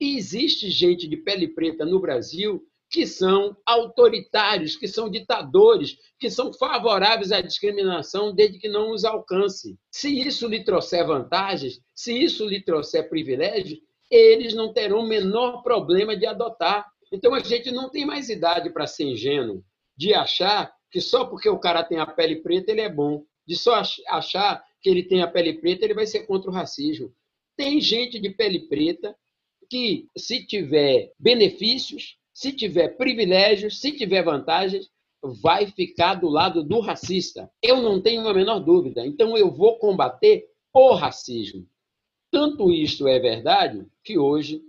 [SPEAKER 2] E existe gente de pele preta no Brasil que são autoritários, que são ditadores, que são favoráveis à discriminação desde que não os alcance. Se isso lhe trouxer vantagens, se isso lhe trouxer privilégios, eles não terão o menor problema de adotar. Então a gente não tem mais idade para ser ingênuo, de achar que só porque o cara tem a pele preta ele é bom, de só achar que ele tem a pele preta, ele vai ser contra o racismo. Tem gente de pele preta que, se tiver benefícios, se tiver privilégios, se tiver vantagens, vai ficar do lado do racista. Eu não tenho a menor dúvida. Então, eu vou combater o racismo. Tanto isto é verdade que hoje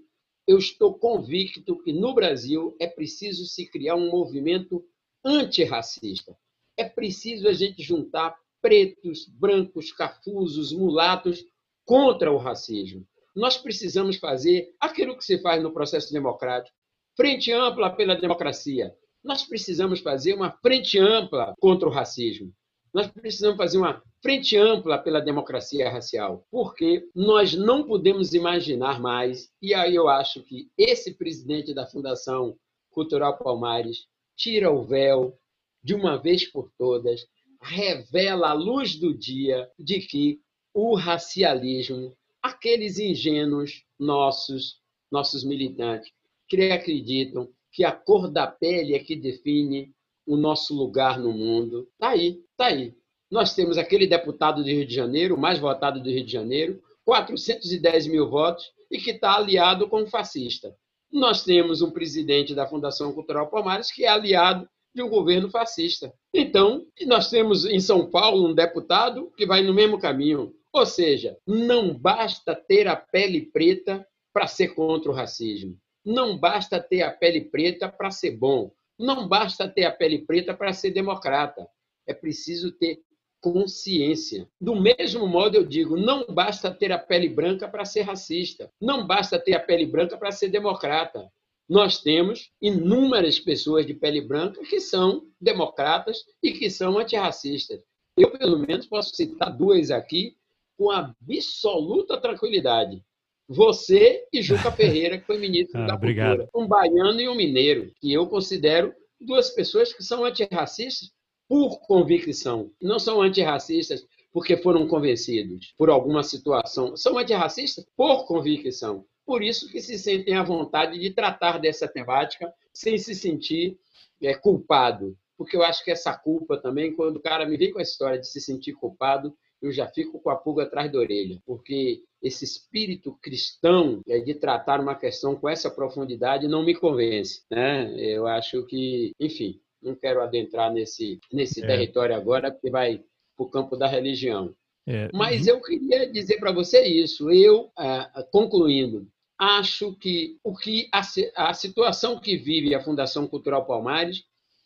[SPEAKER 2] eu estou convicto que no Brasil é preciso se criar um movimento antirracista. É preciso a gente juntar pretos, brancos, cafusos, mulatos contra o racismo. Nós precisamos fazer aquilo que se faz no processo democrático, frente ampla pela democracia. Nós precisamos fazer uma frente ampla contra o racismo. Nós precisamos fazer uma frente ampla pela democracia racial, porque nós não podemos imaginar mais, e aí eu acho que esse presidente da Fundação Cultural Palmares tira o véu de uma vez por todas, revela a luz do dia de que o racialismo, aqueles ingênuos nossos, nossos militantes, que acreditam que a cor da pele é que define o nosso lugar no mundo. Está aí, está aí. Nós temos aquele deputado do Rio de Janeiro, o mais votado do Rio de Janeiro, 410 mil votos, e que está aliado com o fascista. Nós temos um presidente da Fundação Cultural Palmares que é aliado de um governo fascista. Então, nós temos em São Paulo um deputado que vai no mesmo caminho. Ou seja, não basta ter a pele preta para ser contra o racismo. Não basta ter a pele preta para ser bom. Não basta ter a pele preta para ser democrata. É preciso ter consciência. Do mesmo modo, eu digo, não basta ter a pele branca para ser racista. Não basta ter a pele branca para ser democrata. Nós temos inúmeras pessoas de pele branca que são democratas e que são antirracistas. Eu, pelo menos, posso citar duas aqui com absoluta tranquilidade. Você e Juca (laughs) Ferreira, que foi ministro ah, da obrigado. Cultura. Um baiano e um mineiro, que eu considero duas pessoas que são antirracistas por convicção. Não são antirracistas porque foram convencidos por alguma situação. São antirracistas por convicção. Por isso que se sentem à vontade de tratar dessa temática sem se sentir é, culpado. Porque eu acho que essa culpa também, quando o cara me vem com a história de se sentir culpado, eu já fico com a pulga atrás da orelha, porque esse espírito cristão é, de tratar uma questão com essa profundidade não me convence. Né? Eu acho que, enfim, não quero adentrar nesse, nesse é. território agora, porque vai para o campo da religião. É. Mas eu queria dizer para você isso. Eu, ah, concluindo, acho que o que a, a situação que vive a Fundação Cultural Palmares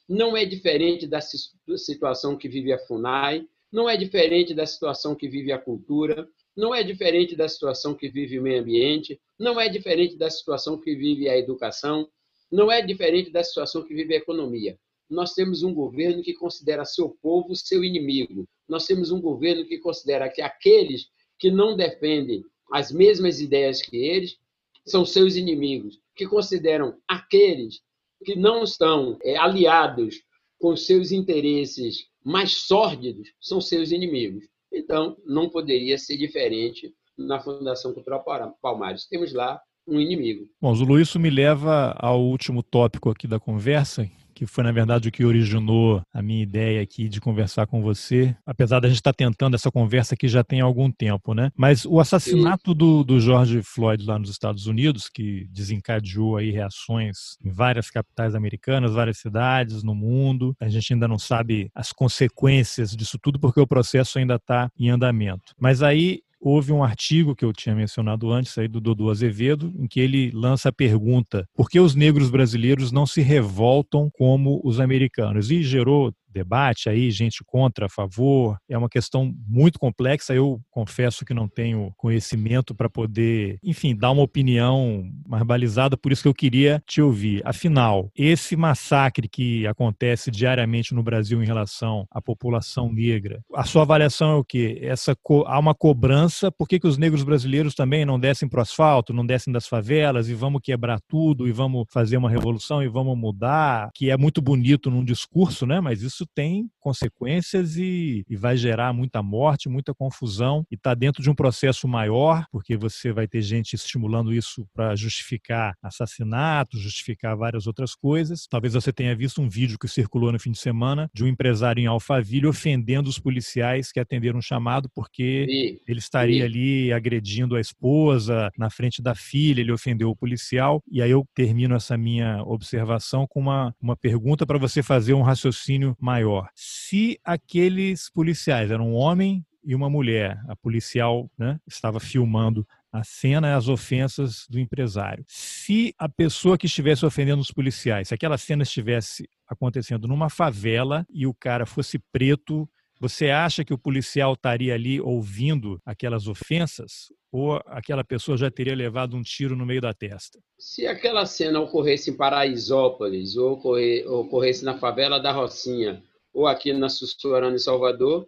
[SPEAKER 2] não é diferente da situação que vive a FUNAI, não é diferente da situação que vive a cultura, não é diferente da situação que vive o meio ambiente, não é diferente da situação que vive a educação, não é diferente da situação que vive a economia. Nós temos um governo que considera seu povo seu inimigo. Nós temos um governo que considera que aqueles que não defendem as mesmas ideias que eles são seus inimigos, que consideram aqueles que não estão é, aliados com seus interesses mais sórdidos são seus inimigos. Então, não poderia ser diferente na Fundação Cultural Palmares. Temos lá um inimigo.
[SPEAKER 1] Bom, Zulu, isso me leva ao último tópico aqui da conversa, que foi, na verdade, o que originou a minha ideia aqui de conversar com você, apesar da gente estar tentando essa conversa aqui já tem algum tempo, né? Mas o assassinato do, do George Floyd lá nos Estados Unidos, que desencadeou aí reações em várias capitais americanas, várias cidades no mundo, a gente ainda não sabe as consequências disso tudo porque o processo ainda está em andamento. Mas aí houve um artigo que eu tinha mencionado antes, aí do Dodô Azevedo, em que ele lança a pergunta: por que os negros brasileiros não se revoltam como os americanos? E gerou debate aí, gente contra, a favor. É uma questão muito complexa. Eu confesso que não tenho conhecimento para poder, enfim, dar uma opinião mais balizada, por isso que eu queria te ouvir. Afinal, esse massacre que acontece diariamente no Brasil em relação à população negra, a sua avaliação é o quê? Essa há uma cobrança, por que, que os negros brasileiros também não descem para o asfalto, não descem das favelas e vamos quebrar tudo e vamos fazer uma revolução e vamos mudar, que é muito bonito num discurso, né? Mas isso isso tem consequências e, e vai gerar muita morte, muita confusão e está dentro de um processo maior, porque você vai ter gente estimulando isso para justificar assassinatos, justificar várias outras coisas. Talvez você tenha visto um vídeo que circulou no fim de semana de um empresário em Alphaville ofendendo os policiais que atenderam um chamado porque ele estaria ali agredindo a esposa na frente da filha, ele ofendeu o policial. E aí eu termino essa minha observação com uma, uma pergunta para você fazer um raciocínio mais maior. Se aqueles policiais eram um homem e uma mulher, a policial né, estava filmando a cena as ofensas do empresário. Se a pessoa que estivesse ofendendo os policiais, se aquela cena estivesse acontecendo numa favela e o cara fosse preto, você acha que o policial estaria ali ouvindo aquelas ofensas? Ou aquela pessoa já teria levado um tiro no meio da testa?
[SPEAKER 2] Se aquela cena ocorresse em Paraisópolis, ou ocorresse na favela da Rocinha, ou aqui na Sussurana em Salvador,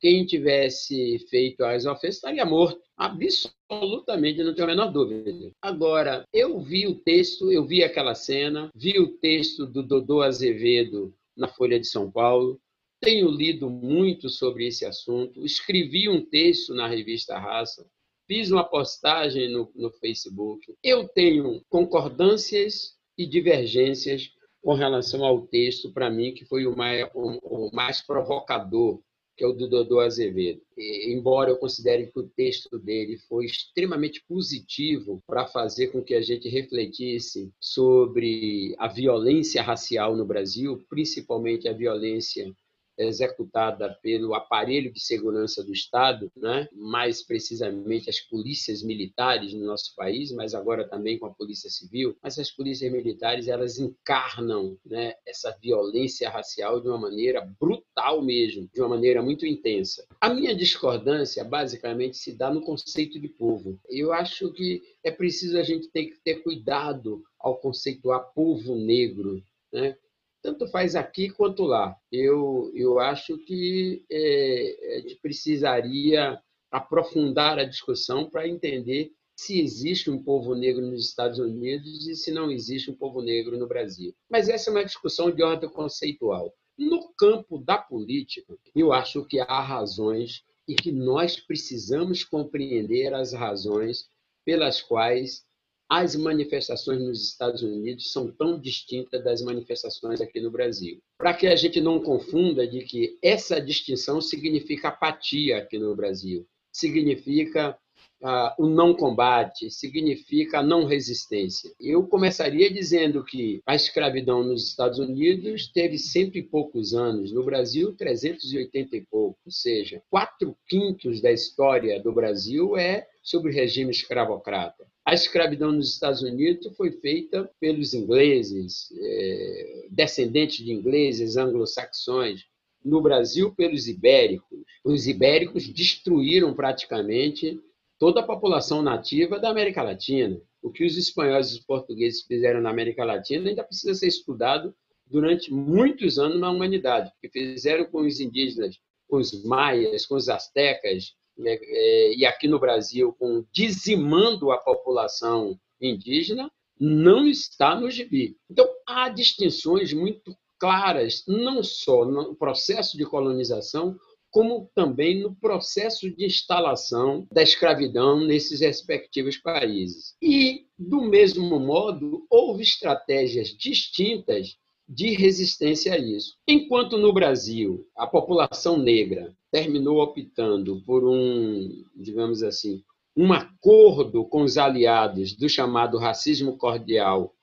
[SPEAKER 2] quem tivesse feito as ofensas estaria morto. Absolutamente, não tenho a menor dúvida. Agora, eu vi o texto, eu vi aquela cena, vi o texto do Dodô Azevedo na Folha de São Paulo, tenho lido muito sobre esse assunto, escrevi um texto na revista Raça, fiz uma postagem no, no Facebook. Eu tenho concordâncias e divergências com relação ao texto, para mim, que foi o mais, o, o mais provocador, que é o do Dodô Azevedo. E, embora eu considere que o texto dele foi extremamente positivo para fazer com que a gente refletisse sobre a violência racial no Brasil, principalmente a violência executada pelo aparelho de segurança do Estado, né? mais precisamente as polícias militares no nosso país, mas agora também com a polícia civil. Mas as polícias militares elas encarnam né, essa violência racial de uma maneira brutal mesmo, de uma maneira muito intensa. A minha discordância basicamente se dá no conceito de povo. Eu acho que é preciso a gente ter que ter cuidado ao conceituar povo negro, né? Tanto faz aqui quanto lá. Eu, eu acho que é, precisaria aprofundar a discussão para entender se existe um povo negro nos Estados Unidos e se não existe um povo negro no Brasil. Mas essa é uma discussão de ordem conceitual. No campo da política, eu acho que há razões e que nós precisamos compreender as razões pelas quais as manifestações nos Estados Unidos são tão distintas das manifestações aqui no Brasil. Para que a gente não confunda de que essa distinção significa apatia aqui no Brasil, significa ah, o não combate, significa a não resistência. Eu começaria dizendo que a escravidão nos Estados Unidos teve cento e poucos anos, no Brasil, 380 e pouco, ou seja, quatro quintos da história do Brasil é sobre regime escravocrata. A escravidão nos Estados Unidos foi feita pelos ingleses, é, descendentes de ingleses anglo-saxões. No Brasil, pelos ibéricos. Os ibéricos destruíram praticamente toda a população nativa da América Latina. O que os espanhóis e os portugueses fizeram na América Latina ainda precisa ser estudado durante muitos anos na humanidade. O que fizeram com os indígenas, com os maias, com os astecas, e aqui no Brasil, com dizimando a população indígena, não está no gibi. Então, há distinções muito claras, não só no processo de colonização, como também no processo de instalação da escravidão nesses respectivos países. E, do mesmo modo, houve estratégias distintas de resistência a isso. Enquanto no Brasil a população negra terminou optando por um, digamos assim, um acordo com os aliados do chamado racismo cordial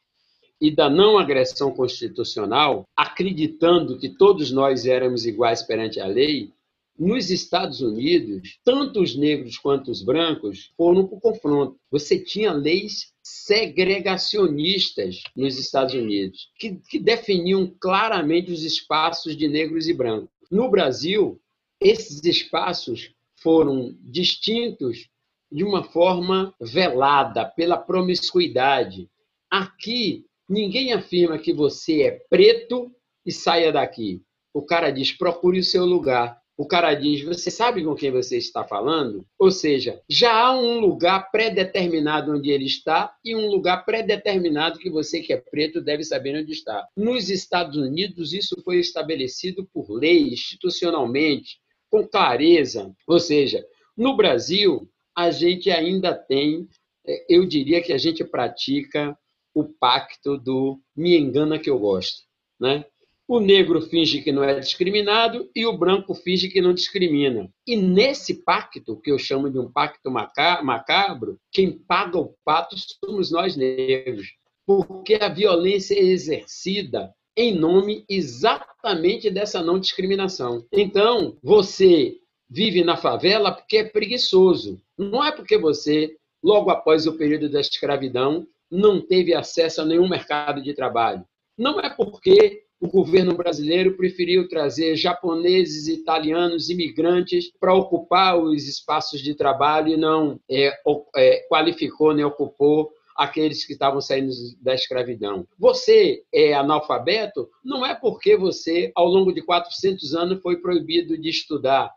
[SPEAKER 2] e da não agressão constitucional, acreditando que todos nós éramos iguais perante a lei, nos Estados Unidos, tanto os negros quanto os brancos foram para o confronto. Você tinha leis segregacionistas nos Estados Unidos, que, que definiam claramente os espaços de negros e brancos. No Brasil, esses espaços foram distintos de uma forma velada pela promiscuidade. Aqui, ninguém afirma que você é preto e saia daqui. O cara diz: procure o seu lugar o cara diz: Você sabe com quem você está falando? Ou seja, já há um lugar pré-determinado onde ele está e um lugar pré-determinado que você, que é preto, deve saber onde está. Nos Estados Unidos, isso foi estabelecido por lei, institucionalmente, com clareza. Ou seja, no Brasil, a gente ainda tem, é, eu diria que a gente pratica o pacto do me engana que eu gosto. Né? O negro finge que não é discriminado e o branco finge que não discrimina. E nesse pacto, que eu chamo de um pacto macabro, quem paga o pato somos nós negros. Porque a violência é exercida em nome exatamente dessa não discriminação. Então, você vive na favela porque é preguiçoso. Não é porque você, logo após o período da escravidão, não teve acesso a nenhum mercado de trabalho. Não é porque o governo brasileiro preferiu trazer japoneses, italianos, imigrantes para ocupar os espaços de trabalho e não é, é, qualificou nem ocupou aqueles que estavam saindo da escravidão. Você é analfabeto não é porque você, ao longo de 400 anos, foi proibido de estudar,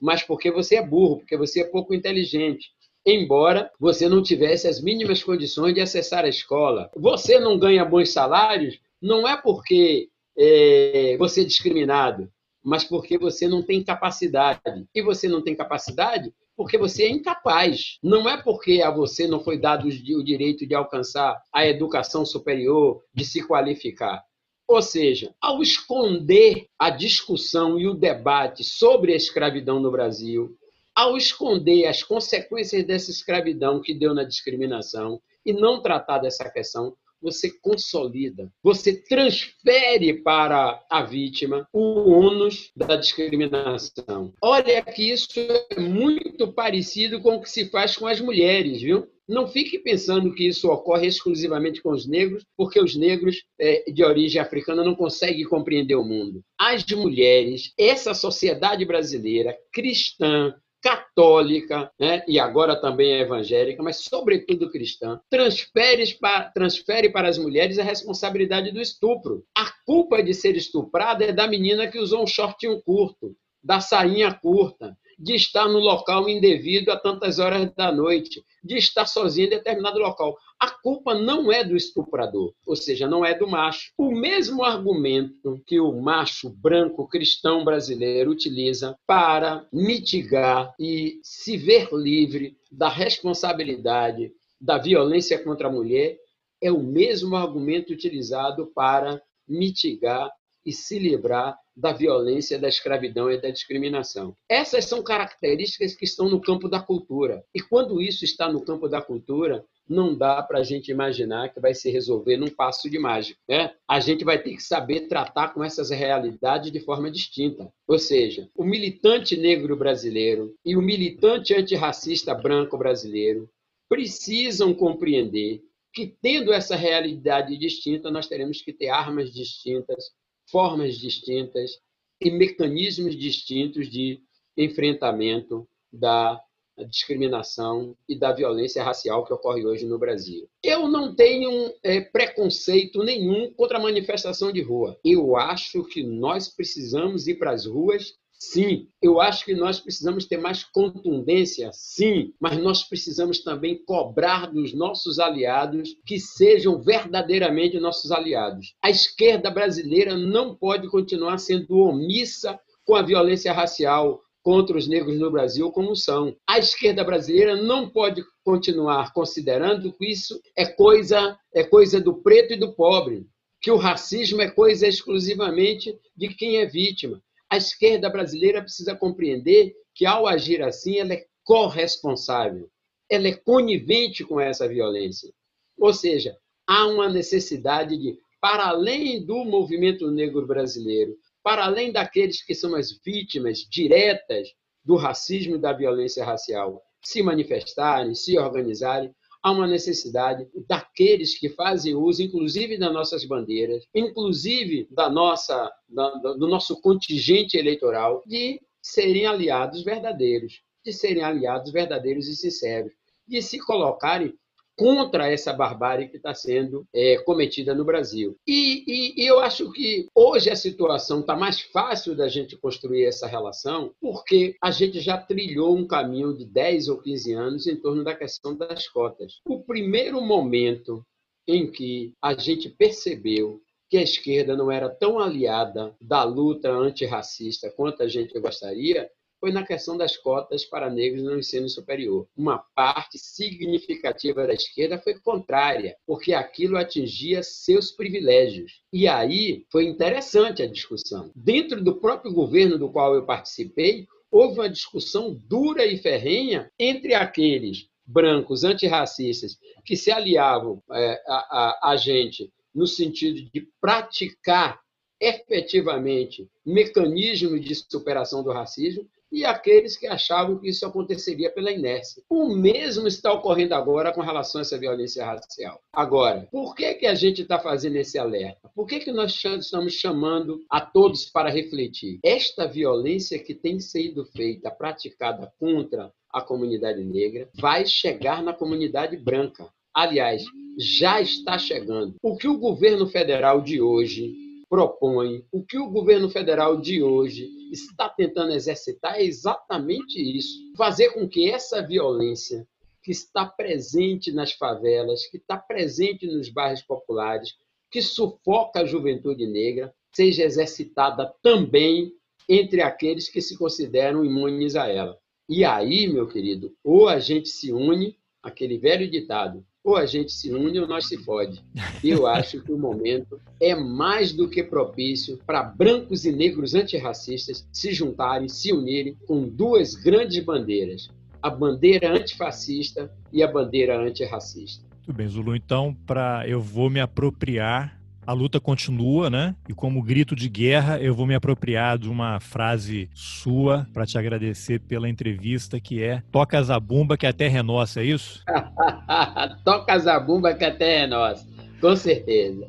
[SPEAKER 2] mas porque você é burro, porque você é pouco inteligente. Embora você não tivesse as mínimas condições de acessar a escola. Você não ganha bons salários, não é porque é, você é discriminado, mas porque você não tem capacidade. E você não tem capacidade porque você é incapaz. Não é porque a você não foi dado o direito de alcançar a educação superior, de se qualificar. Ou seja, ao esconder a discussão e o debate sobre a escravidão no Brasil, ao esconder as consequências dessa escravidão que deu na discriminação e não tratar dessa questão, você consolida, você transfere para a vítima o ônus da discriminação. Olha que isso é muito parecido com o que se faz com as mulheres, viu? Não fique pensando que isso ocorre exclusivamente com os negros, porque os negros é, de origem africana não conseguem compreender o mundo. As mulheres, essa sociedade brasileira cristã, católica, né? e agora também é evangélica, mas sobretudo cristã, transfere para, transfere para as mulheres a responsabilidade do estupro. A culpa de ser estuprada é da menina que usou um shortinho curto, da sainha curta, de estar no local indevido a tantas horas da noite, de estar sozinho em determinado local. A culpa não é do estuprador, ou seja, não é do macho. O mesmo argumento que o macho branco cristão brasileiro utiliza para mitigar e se ver livre da responsabilidade da violência contra a mulher é o mesmo argumento utilizado para mitigar e se livrar da violência, da escravidão e da discriminação. Essas são características que estão no campo da cultura. E quando isso está no campo da cultura, não dá para a gente imaginar que vai se resolver num passo de mágica. Né? A gente vai ter que saber tratar com essas realidades de forma distinta. Ou seja, o militante negro brasileiro e o militante antirracista branco brasileiro precisam compreender que, tendo essa realidade distinta, nós teremos que ter armas distintas, formas distintas e mecanismos distintos de enfrentamento da discriminação e da violência racial que ocorre hoje no Brasil. Eu não tenho é, preconceito nenhum contra a manifestação de rua. Eu acho que nós precisamos ir para as ruas Sim, eu acho que nós precisamos ter mais contundência, sim, mas nós precisamos também cobrar dos nossos aliados que sejam verdadeiramente nossos aliados. A esquerda brasileira não pode continuar sendo omissa com a violência racial contra os negros no Brasil como são. A esquerda brasileira não pode continuar considerando que isso é coisa é coisa do preto e do pobre, que o racismo é coisa exclusivamente de quem é vítima a esquerda brasileira precisa compreender que, ao agir assim, ela é corresponsável, ela é conivente com essa violência. Ou seja, há uma necessidade de, para além do movimento negro brasileiro, para além daqueles que são as vítimas diretas do racismo e da violência racial, se manifestarem, se organizarem, há uma necessidade daqueles que fazem uso, inclusive das nossas bandeiras, inclusive da nossa, da, do nosso contingente eleitoral, de serem aliados verdadeiros, de serem aliados verdadeiros e sinceros, de se colocarem contra essa barbárie que está sendo é, cometida no Brasil. E, e, e, eu acho que hoje a situação está mais fácil da gente construir essa relação, porque a gente já trilhou um caminho de 10 ou 15 anos em torno da questão das cotas. O primeiro momento em que a gente percebeu que a esquerda não era tão aliada da luta antirracista quanto a gente gostaria, foi na questão das cotas para negros no ensino superior. Uma parte significativa da esquerda foi contrária, porque aquilo atingia seus privilégios. E aí foi interessante a discussão. Dentro do próprio governo do qual eu participei, houve uma discussão dura e ferrenha entre aqueles brancos antirracistas que se aliavam é, a, a, a gente no sentido de praticar efetivamente mecanismos de superação do racismo e aqueles que achavam que isso aconteceria pela inércia. O mesmo está ocorrendo agora com relação a essa violência racial. Agora, por que, que a gente está fazendo esse alerta? Por que, que nós estamos chamando a todos para refletir? Esta violência que tem sido feita, praticada contra a comunidade negra, vai chegar na comunidade branca. Aliás, já está chegando. O que o governo federal de hoje propõe, o que o governo federal de hoje está tentando exercitar é exatamente isso: fazer com que essa violência que está presente nas favelas, que está presente nos bairros populares, que sufoca a juventude negra, seja exercitada também entre aqueles que se consideram imunes a ela. E aí, meu querido, ou a gente se une, aquele velho ditado, ou a gente se une ou nós se fode. E eu (laughs) acho que o momento é mais do que propício para brancos e negros antirracistas se juntarem, se unirem com duas grandes bandeiras: a bandeira antifascista e a bandeira antirracista.
[SPEAKER 1] Muito bem, Zulu. Então, para eu vou me apropriar a luta continua, né? E como grito de guerra, eu vou me apropriar de uma frase sua para te agradecer pela entrevista, que é Toca a zabumba que a terra é nossa, é isso? (laughs)
[SPEAKER 2] Toca a zabumba que a terra é nossa, com certeza.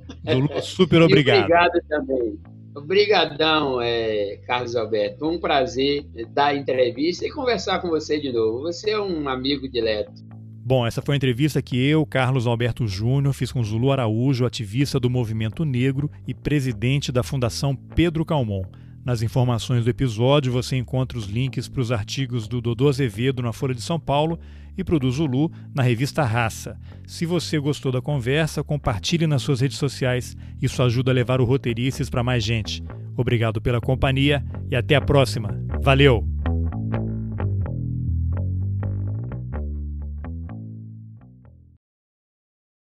[SPEAKER 1] Super (laughs) obrigado.
[SPEAKER 2] Obrigado também. Obrigadão, é, Carlos Alberto. Foi um prazer dar a entrevista e conversar com você de novo. Você é um amigo direto.
[SPEAKER 1] Bom, essa foi a entrevista que eu, Carlos Alberto Júnior, fiz com Zulu Araújo, ativista do movimento negro e presidente da Fundação Pedro Calmon. Nas informações do episódio você encontra os links para os artigos do Dodô Azevedo na Folha de São Paulo e para o do Zulu na revista Raça. Se você gostou da conversa, compartilhe nas suas redes sociais. Isso ajuda a levar o Roteirices para mais gente. Obrigado pela companhia e até a próxima. Valeu!